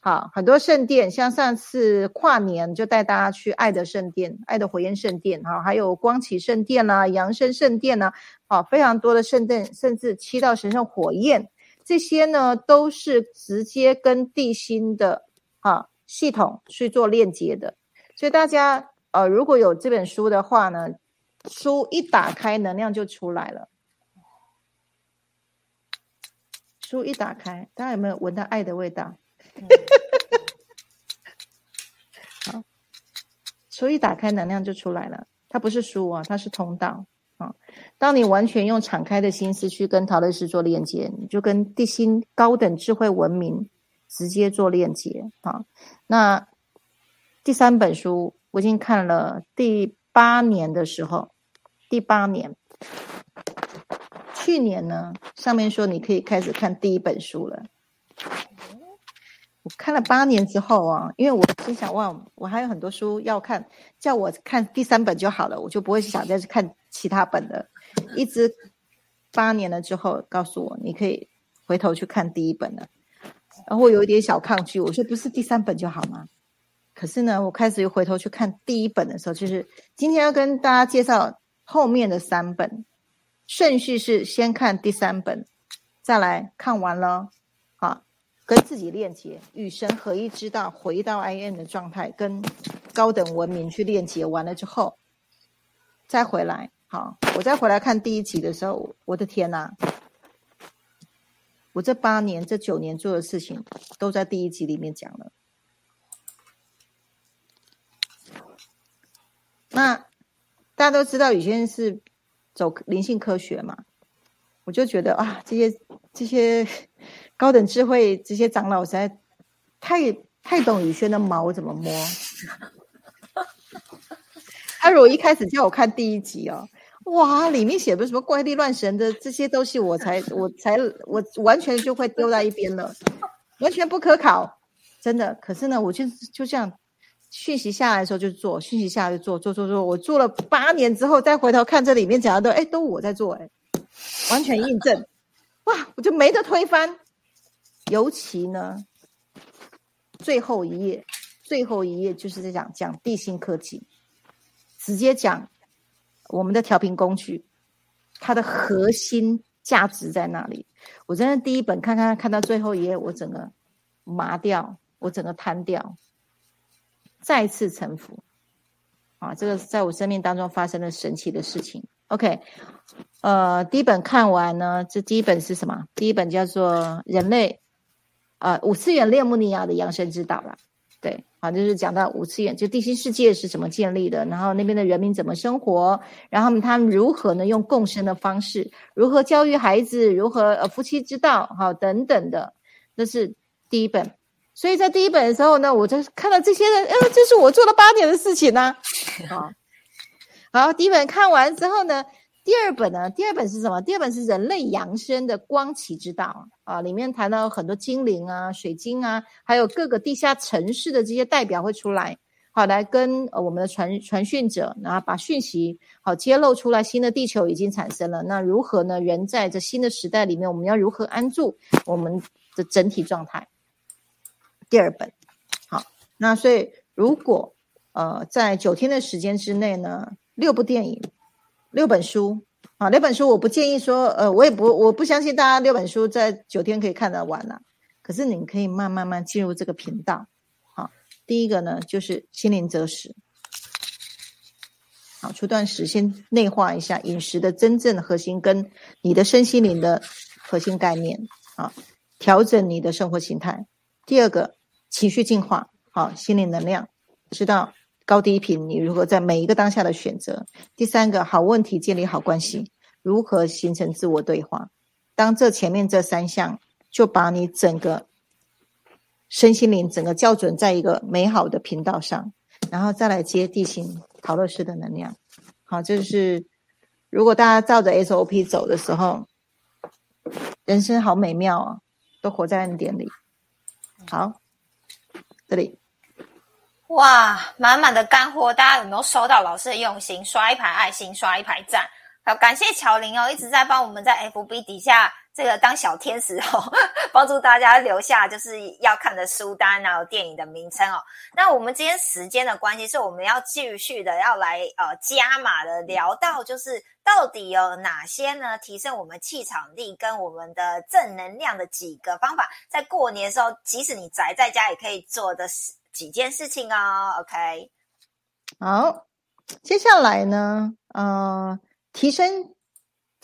好，很多圣殿，像上次跨年就带大家去爱的圣殿、爱的火焰圣殿哈，还有光启圣殿呐、扬升圣殿呐，好，非常多的圣殿，甚至七道神圣火焰，这些呢都是直接跟地心的啊系统去做链接的。所以大家呃，如果有这本书的话呢，书一打开，能量就出来了。书一打开，大家有没有闻到爱的味道？好，书一打开，能量就出来了。它不是书啊，它是通道啊。当你完全用敞开的心思去跟陶乐斯做链接，你就跟地心高等智慧文明直接做链接啊。那。第三本书我已经看了第八年的时候，第八年，去年呢，上面说你可以开始看第一本书了。我看了八年之后啊，因为我心想哇，我还有很多书要看，叫我看第三本就好了，我就不会想再去看其他本的。一直八年了之后，告诉我你可以回头去看第一本了，然后我有一点小抗拒，我说不是第三本就好吗？可是呢，我开始又回头去看第一本的时候，就是今天要跟大家介绍后面的三本，顺序是先看第三本，再来看完了，啊，跟自己链接，与神合一之道，回到 I N 的状态，跟高等文明去链接完了之后，再回来，好，我再回来看第一集的时候，我的天哪，我这八年、这九年做的事情，都在第一集里面讲了。那大家都知道，宇轩是走灵性科学嘛，我就觉得啊，这些这些高等智慧这些长老实在太太懂宇轩的毛怎么摸。他如果一开始叫我看第一集哦，哇，里面写的什么怪力乱神的这些东西，我才我才我完全就会丢在一边了，完全不可考，真的。可是呢，我就就这样，讯息下来的时候就做，讯息下来就做，做做做。我做了八年之后，再回头看这里面讲的都，哎，都我在做，哎，完全印证，哇，我就没得推翻。尤其呢，最后一页，最后一页就是在讲讲地心科技。直接讲，我们的调频工具，它的核心价值在哪里？我真的第一本看看看到最后一页，我整个麻掉，我整个瘫掉，再次臣服。啊，这个在我生命当中发生了神奇的事情。OK，呃，第一本看完呢，这第一本是什么？第一本叫做《人类》，呃，五次元列穆尼亚的养生之道了。对，啊，就是讲到五次元，就地心世界是怎么建立的，然后那边的人民怎么生活，然后他们如何呢用共生的方式，如何教育孩子，如何呃夫妻之道，好等等的，这是第一本。所以在第一本的时候呢，我就看到这些人，呃，这是我做了八年的事情呢。好，好，第一本看完之后呢。第二本呢？第二本是什么？第二本是人类扬升的光启之道啊！里面谈到很多精灵啊、水晶啊，还有各个地下城市的这些代表会出来，好来跟呃我们的传传讯者，然后把讯息好揭露出来。新的地球已经产生了，那如何呢？人在这新的时代里面，我们要如何安住我们的整体状态？第二本，好，那所以如果呃在九天的时间之内呢，六部电影。六本书啊，六本书我不建议说，呃，我也不，我不相信大家六本书在九天可以看得完了。可是你可以慢慢慢进入这个频道。好，第一个呢就是心灵择食。好，初段时先内化一下饮食的真正核心，跟你的身心灵的核心概念啊，调整你的生活形态。第二个情绪净化，好，心灵能量，知道。高低频，你如何在每一个当下的选择？第三个好问题，建立好关系，如何形成自我对话？当这前面这三项，就把你整个身心灵整个校准在一个美好的频道上，然后再来接地心陶乐师的能量。好，就是如果大家照着 SOP 走的时候，人生好美妙啊，都活在恩典里。好，这里。哇，满满的干货，大家有没有收到老师的用心？刷一排爱心，刷一排赞。好，感谢乔玲哦，一直在帮我们在 FB 底下这个当小天使哦，帮助大家留下就是要看的书单，然后电影的名称哦。那我们今天时间的关系，是我们要继续的要来呃加码的聊到，就是到底有哪些呢？提升我们气场力跟我们的正能量的几个方法，在过年的时候，即使你宅在家也可以做的事。几件事情哦，OK，好，接下来呢，呃，提升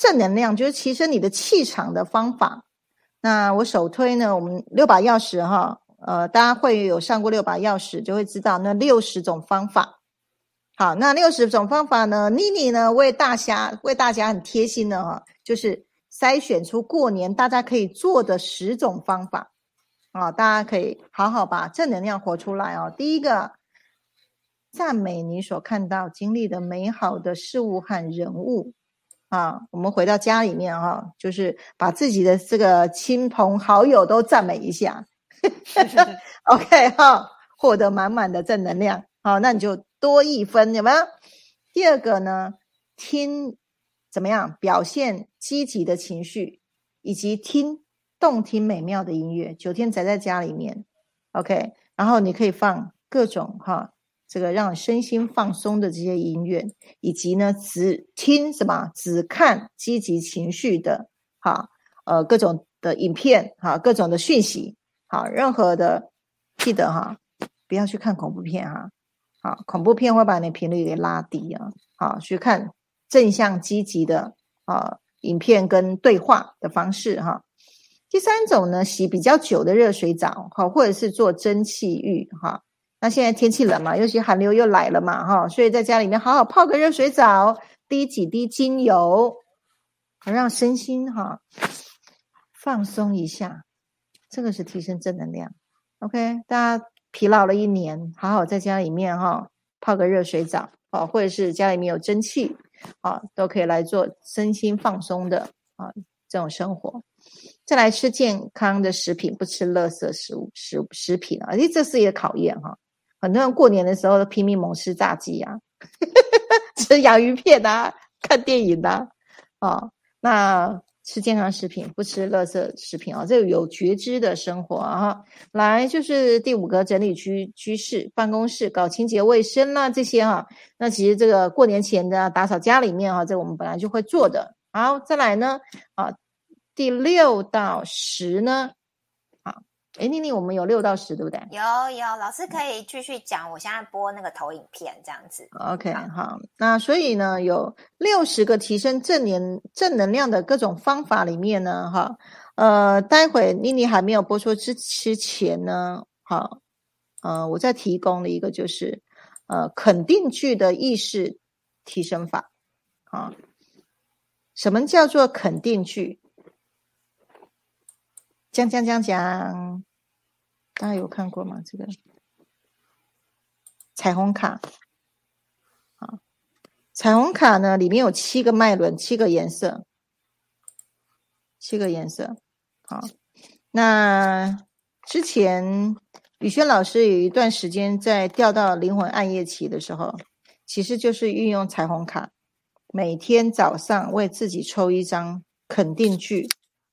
正能量就是提升你的气场的方法。那我首推呢，我们六把钥匙哈，呃，大家会有上过六把钥匙，就会知道那六十种方法。好，那六十种方法呢，妮妮呢为大家为大家很贴心的哈，就是筛选出过年大家可以做的十种方法。啊，大家可以好好把正能量活出来哦。第一个，赞美你所看到、经历的美好的事物和人物。啊，我们回到家里面哈，就是把自己的这个亲朋好友都赞美一下。OK 哈，获得满满的正能量。好，那你就多一分，有没有？第二个呢，听怎么样表现积极的情绪，以及听。动听美妙的音乐，九天宅在家里面，OK，然后你可以放各种哈，这个让身心放松的这些音乐，以及呢只听什么，只看积极情绪的哈，呃各种的影片哈，各种的讯息，好，任何的记得哈，不要去看恐怖片哈，好，恐怖片会把你频率给拉低啊，好，去看正向积极的啊影片跟对话的方式哈。第三种呢，洗比较久的热水澡，哈，或者是做蒸汽浴，哈。那现在天气冷嘛，尤其寒流又来了嘛，哈，所以在家里面好好泡个热水澡，滴几滴精油，让身心哈放松一下，这个是提升正能量。OK，大家疲劳了一年，好好在家里面哈泡个热水澡啊，或者是家里面有蒸汽啊，都可以来做身心放松的啊这种生活。再来吃健康的食品，不吃垃圾食物食食品啊，这是一个考验哈。很多人过年的时候都拼命猛吃炸鸡啊，吃洋芋片啊，看电影啊，啊，那。吃健康食品，不吃垃圾食品啊！这个有觉知的生活啊！来，就是第五个整理居居室、办公室，搞清洁卫生啦，这些哈。那其实这个过年前的打扫家里面哈，这我们本来就会做的。好，再来呢啊，第六到十呢。哎，妮妮，我们有六到十，对不对？有有，老师可以继续讲。我现在播那个投影片，这样子。OK，好。那所以呢，有六十个提升正年正能量的各种方法里面呢，哈，呃，待会妮妮还没有播出之之前呢，好，呃，我再提供了一个，就是呃，肯定句的意识提升法。啊，什么叫做肯定句？讲讲讲讲，大家有看过吗？这个彩虹卡，啊，彩虹卡呢，里面有七个脉轮，七个颜色，七个颜色。好，那之前宇轩老师有一段时间在调到灵魂暗夜期的时候，其实就是运用彩虹卡，每天早上为自己抽一张肯定句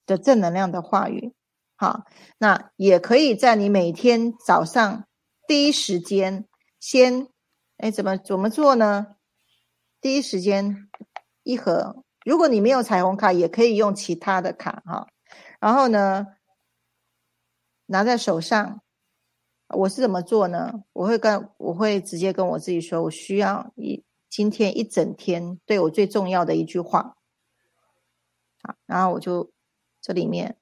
的正能量的话语。好，那也可以在你每天早上第一时间先，哎，怎么怎么做呢？第一时间一盒，如果你没有彩虹卡，也可以用其他的卡哈。然后呢，拿在手上，我是怎么做呢？我会跟我会直接跟我自己说，我需要一今天一整天对我最重要的一句话。好，然后我就这里面。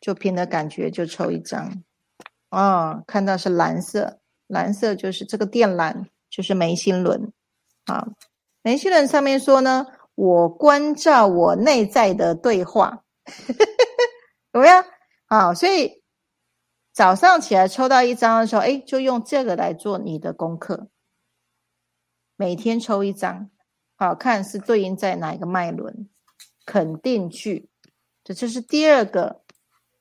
就凭的感觉就抽一张，哦，看到是蓝色，蓝色就是这个靛蓝，就是眉心轮，啊，眉心轮上面说呢，我关照我内在的对话，怎么样？好，所以早上起来抽到一张的时候，哎，就用这个来做你的功课，每天抽一张，好看是对应在哪一个脉轮，肯定句，这就是第二个。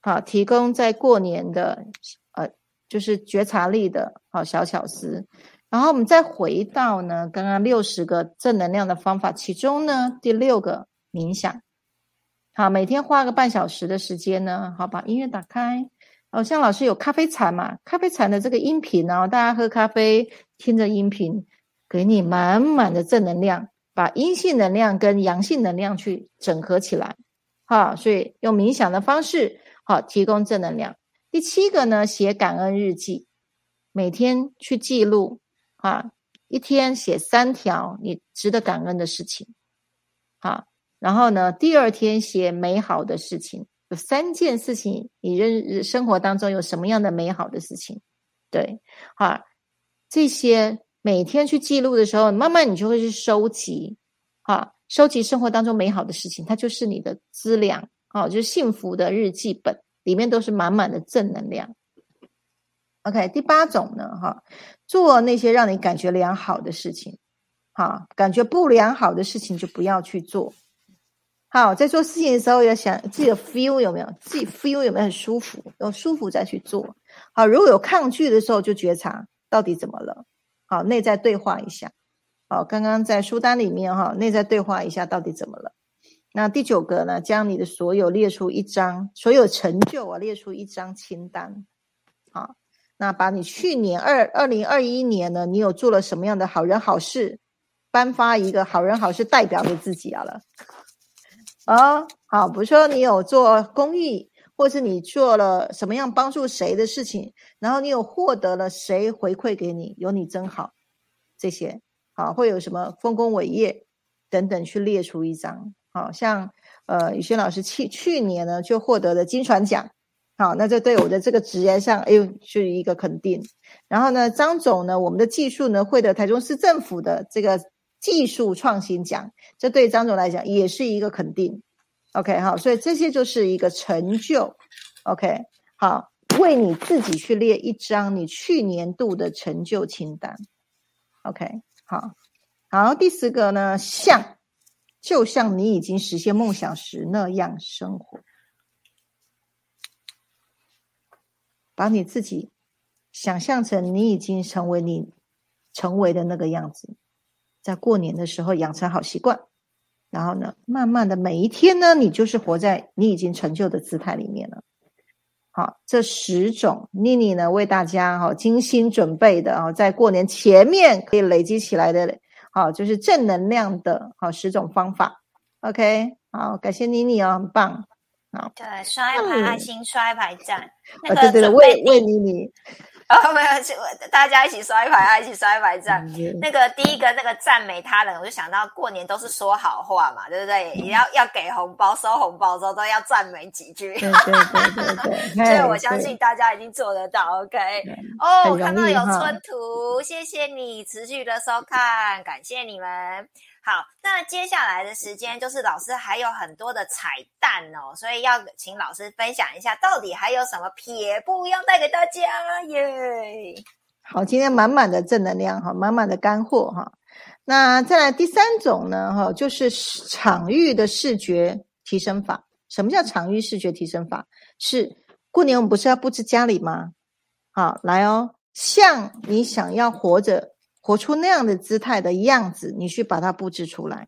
好，提供在过年的，呃，就是觉察力的，好小巧思。然后我们再回到呢，刚刚六十个正能量的方法，其中呢，第六个冥想。好，每天花个半小时的时间呢，好把音乐打开。哦，像老师有咖啡禅嘛？咖啡禅的这个音频呢，大家喝咖啡听着音频，给你满满的正能量，把阴性能量跟阳性能量去整合起来。好，所以用冥想的方式。好，提供正能量。第七个呢，写感恩日记，每天去记录啊，一天写三条你值得感恩的事情。啊，然后呢，第二天写美好的事情，有三件事情，你认生活当中有什么样的美好的事情？对，啊，这些每天去记录的时候，慢慢你就会去收集，啊，收集生活当中美好的事情，它就是你的资粮。哦，就是幸福的日记本，里面都是满满的正能量。OK，第八种呢，哈，做那些让你感觉良好的事情，哈，感觉不良好的事情就不要去做。好，在做事情的时候要想自己的 feel 有没有，自己 feel 有没有很舒服，有舒服再去做。好，如果有抗拒的时候，就觉察到底怎么了。好，内在对话一下。好，刚刚在书单里面哈，内在对话一下到底怎么了。那第九个呢？将你的所有列出一张，所有成就啊，列出一张清单。好，那把你去年二二零二一年呢，你有做了什么样的好人好事，颁发一个好人好事代表给自己啊了。啊，好，比如说你有做公益，或是你做了什么样帮助谁的事情，然后你有获得了谁回馈给你，有你真好，这些好，会有什么丰功伟业等等，去列出一张。好像呃，宇轩老师去去年呢就获得了金传奖，好，那这对我的这个职业上，哎呦，是一个肯定。然后呢，张总呢，我们的技术呢，获得台中市政府的这个技术创新奖，这对张总来讲也是一个肯定。OK，好，所以这些就是一个成就。OK，好，为你自己去列一张你去年度的成就清单。OK，好，好，第四个呢，像就像你已经实现梦想时那样生活，把你自己想象成你已经成为你成为的那个样子，在过年的时候养成好习惯，然后呢，慢慢的每一天呢，你就是活在你已经成就的姿态里面了。好，这十种妮妮呢为大家哈精心准备的啊，在过年前面可以累积起来的，好就是正能量的好十种方法。OK，好，感谢妮妮哦，很棒。好，对，刷一排爱心，刷一排赞。啊，对对对，为为妮妮。啊，没有，大家一起刷一排，一起刷一排赞。那个第一个那个赞美他人，我就想到过年都是说好话嘛，对不对？也要要给红包，收红包的时候都要赞美几句。对对对对，所以我相信大家已经做得到。OK，哦，我看到有春图，谢谢你持续的收看，感谢你们。好，那接下来的时间就是老师还有很多的彩蛋哦，所以要请老师分享一下，到底还有什么撇步要带给大家耶？好，今天满满的正能量哈，满满的干货哈。那再来第三种呢哈，就是场域的视觉提升法。什么叫场域视觉提升法？是过年我们不是要布置家里吗？好，来哦，像你想要活着。活出那样的姿态的样子，你去把它布置出来。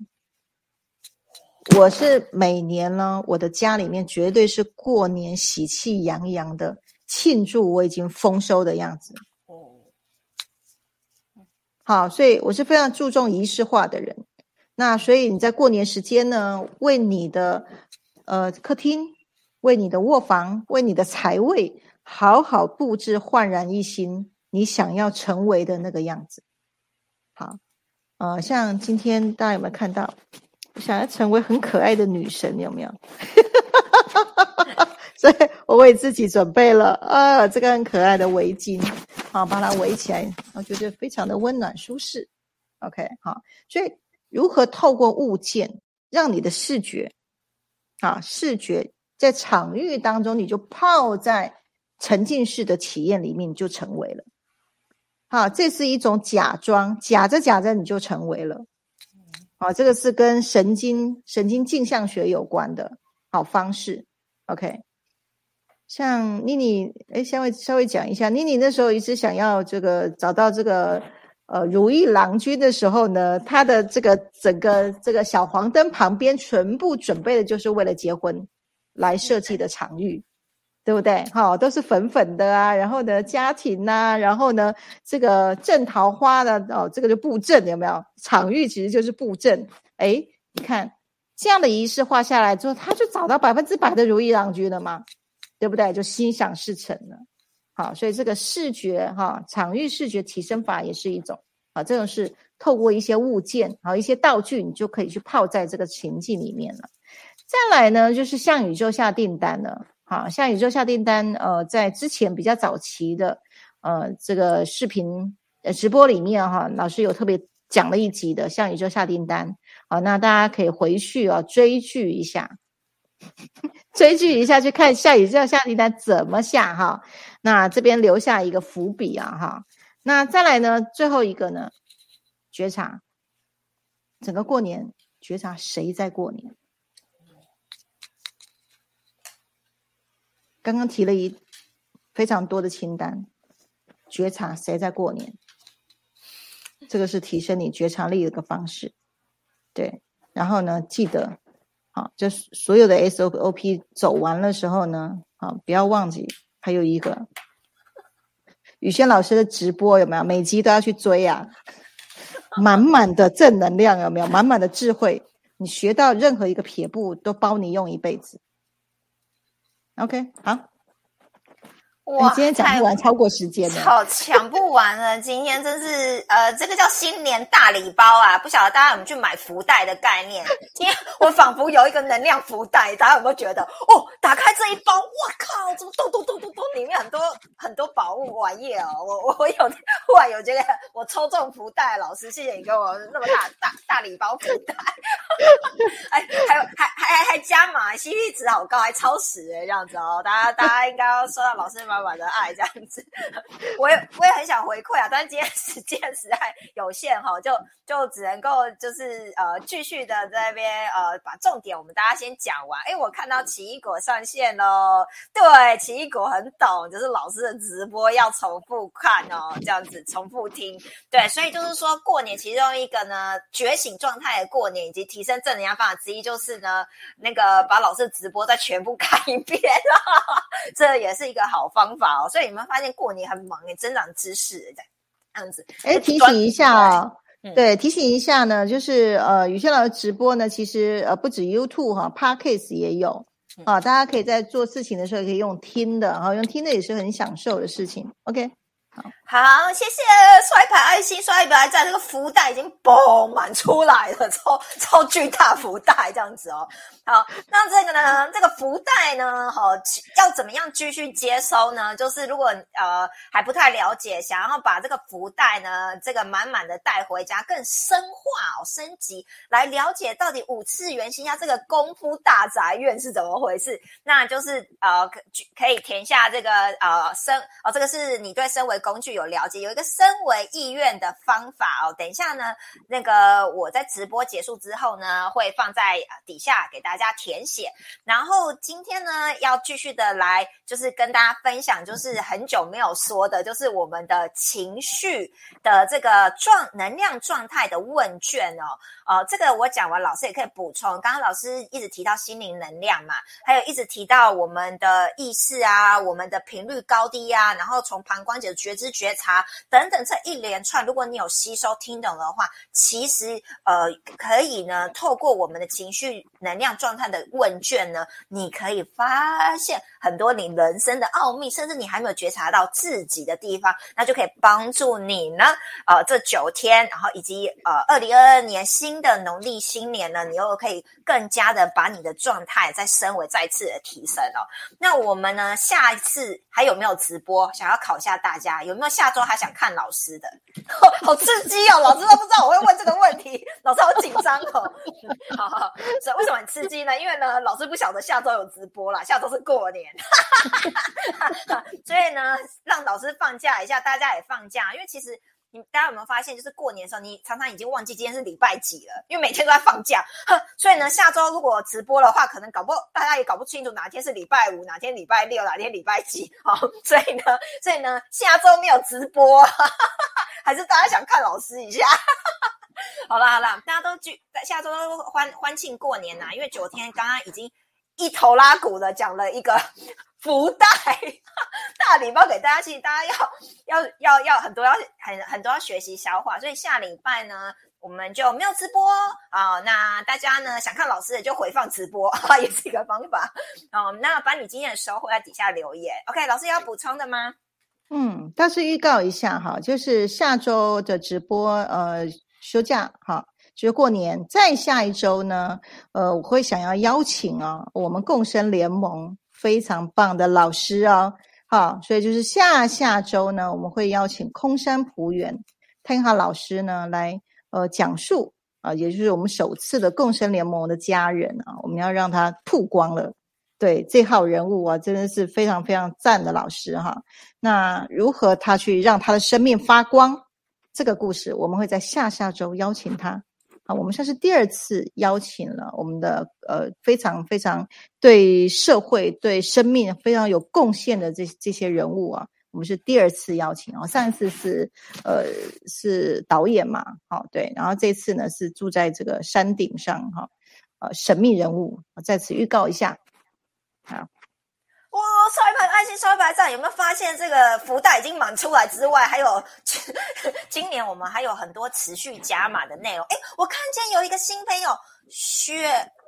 我是每年呢，我的家里面绝对是过年喜气洋洋的庆祝我已经丰收的样子。哦，好，所以我是非常注重仪式化的人。那所以你在过年时间呢，为你的呃客厅、为你的卧房、为你的财位，好好布置，焕然一新，你想要成为的那个样子。好，呃，像今天大家有没有看到，想要成为很可爱的女神，有没有？所以我为自己准备了啊，这个很可爱的围巾，好，把它围起来，我觉得非常的温暖舒适。OK，好，所以如何透过物件让你的视觉，啊，视觉在场域当中，你就泡在沉浸式的体验里面，你就成为了。好，这是一种假装，假着假着你就成为了。好，这个是跟神经神经镜像学有关的好方式。OK，像妮妮，哎，稍微稍微讲一下，妮妮那时候一直想要这个找到这个呃如意郎君的时候呢，她的这个整个这个小黄灯旁边全部准备的就是为了结婚来设计的场域。对不对？好，都是粉粉的啊，然后呢，家庭呐，然后呢，这个正桃花的哦，这个就布阵有没有？场域其实就是布阵。哎，你看这样的仪式画下来之后，他就找到百分之百的如意郎君了嘛，对不对？就心想事成了。好，所以这个视觉哈，场域视觉提升法也是一种啊，这种是透过一些物件好一些道具，你就可以去泡在这个情境里面了。再来呢，就是向宇宙下订单了。好，像宇宙下订单，呃，在之前比较早期的，呃，这个视频呃直播里面哈，老师有特别讲了一集的向宇宙下订单，好，那大家可以回去啊追剧一下，追剧一下去看下宇宙下订单怎么下哈，那这边留下一个伏笔啊哈，那再来呢，最后一个呢，觉察，整个过年觉察谁在过年。刚刚提了一非常多的清单，觉察谁在过年，这个是提升你觉察力的一个方式。对，然后呢，记得，好，就是所有的 SOP 走完的时候呢，好，不要忘记还有一个宇轩老师的直播有没有？每集都要去追啊，满满的正能量有没有？满满的智慧，你学到任何一个撇步都包你用一辈子。OK，好。哇，今天讲不完，超过时间了，好抢不完了。今天真是，呃，这个叫新年大礼包啊！不晓得大家有没有去买福袋的概念？今天我仿佛有一个能量福袋，大家有没有觉得？哦，打开这一包，哇靠，怎么咚咚咚咚咚，里面很多很多宝物玩意哦！我我有忽然有这个，我抽中福袋，老师谢谢你给我那么大大大礼包福袋，哎，还有还还还加码，CP 值好高，还超时哎，这样子哦，大家大家应该要收到老师吗？妈妈的爱这样子。我也我也很想回馈啊，但是今天时间实在有限哈，就就只能够就是呃继续的在那边呃把重点我们大家先讲完。哎，我看到奇异果上线喽，对，奇异果很懂，就是老师的直播要重复看哦，这样子重复听。对，所以就是说过年其中一个呢觉醒状态的过年以及提升正能量方法之一，就是呢那个把老师的直播再全部看一遍啊，这也是一个好方法哦。所以你们发现过年很忙诶，增长知识这样子。哎，提醒一下哦，对，提醒一下呢，就是呃，雨轩老师直播呢，其实呃不止 YouTube 哈，Podcast 也有啊，大家可以在做事情的时候可以用听的，然后用听的也是很享受的事情。OK。好，好谢谢刷一排爱心，刷一排赞。这个福袋已经嘣满出来了，超 超巨大福袋这样子哦。好，那这个呢？这个福袋呢？哈，要怎么样继续接收呢？就是如果呃还不太了解，想要把这个福袋呢，这个满满的带回家，更深化哦，升级来了解到底五次元星家这个功夫大宅院是怎么回事？那就是呃可可以填下这个呃生哦，这个是你对身为工具有有了解，有一个身为意愿的方法哦。等一下呢，那个我在直播结束之后呢，会放在底下给大家填写。然后今天呢，要继续的来，就是跟大家分享，就是很久没有说的，就是我们的情绪的这个状能量状态的问卷哦。哦，这个我讲完，老师也可以补充。刚刚老师一直提到心灵能量嘛，还有一直提到我们的意识啊，我们的频率高低啊，然后从旁观者觉知觉察等等这一连串，如果你有吸收听懂的话，其实呃可以呢，透过我们的情绪能量状态的问卷呢，你可以发现很多你人生的奥秘，甚至你还没有觉察到自己的地方，那就可以帮助你呢，呃这九天，然后以及呃二零二二年新。的农历新年呢，你又可以更加的把你的状态再升为再次的提升哦。那我们呢，下一次还有没有直播？想要考一下大家，有没有下周还想看老师的？好刺激哦！老师都不知道我会问这个问题，老师好紧张哦。好好，所以为什么很刺激呢？因为呢，老师不晓得下周有直播啦，下周是过年，所以呢，让老师放假一下，大家也放假，因为其实。你大家有没有发现，就是过年的时候，你常常已经忘记今天是礼拜几了，因为每天都在放假。所以呢，下周如果直播的话，可能搞不大家也搞不清楚哪天是礼拜五，哪天礼拜六，哪天礼拜几。好，所以呢，所以呢，下周没有直播，还是大家想看老师一下？好啦好啦，大家都聚在下周都欢欢庆过年呐，因为九天刚刚已经一头拉鼓的讲了一个。福袋大礼包给大家，其实大家要要要要很多要很很多要学习消化，所以下礼拜呢我们就没有直播啊。那大家呢想看老师的就回放直播，也是一个方法哦。那把你今天的收获在底下留言。OK，老师要补充的吗？嗯，倒是预告一下哈，就是下周的直播呃休假哈，就是过年。再下一周呢，呃，我会想要邀请啊，我们共生联盟。非常棒的老师哦，好，所以就是下下周呢，我们会邀请空山普远听哈老师呢来呃讲述啊，也就是我们首次的共生联盟的家人啊，我们要让他曝光了，对这号人物啊，真的是非常非常赞的老师哈。那如何他去让他的生命发光？这个故事我们会在下下周邀请他。我们算是第二次邀请了我们的呃非常非常对社会对生命非常有贡献的这这些人物啊，我们是第二次邀请哦，上一次是呃是导演嘛，好对，然后这次呢是住在这个山顶上哈，呃神秘人物，我在此预告一下，好。哇，刷一排爱心，刷一排赞，有没有发现这个福袋已经满出来之外，还有 今年我们还有很多持续加码的内容。哎，我看见有一个新朋友。雪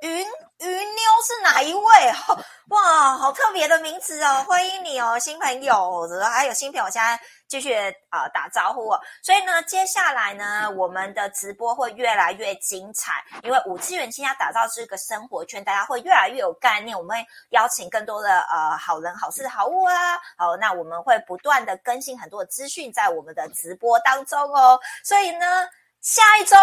云云妞是哪一位？哇，好特别的名字哦！欢迎你哦，新朋友，还有新朋友，现在继续呃打招呼哦。所以呢，接下来呢，我们的直播会越来越精彩，因为五次元现在打造这个生活圈，大家会越来越有概念。我们会邀请更多的呃好人、好事、好物啊。好，那我们会不断的更新很多的资讯在我们的直播当中哦。所以呢，下一周。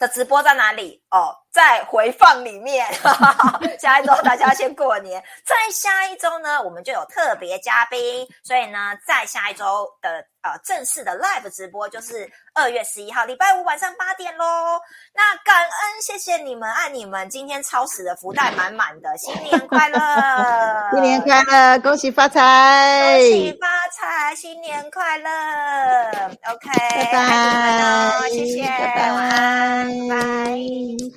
的直播在哪里？哦，在回放里面。下一周大家先过年，在下一周呢，我们就有特别嘉宾，所以呢，在下一周的呃正式的 live 直播就是二月十一号礼拜五晚上八点喽。那感恩，谢谢你们，爱你们，今天超时的福袋满满的，新年快乐，新年快乐，恭喜发财，恭喜发财，新年快乐，OK，拜拜，爱你们哦，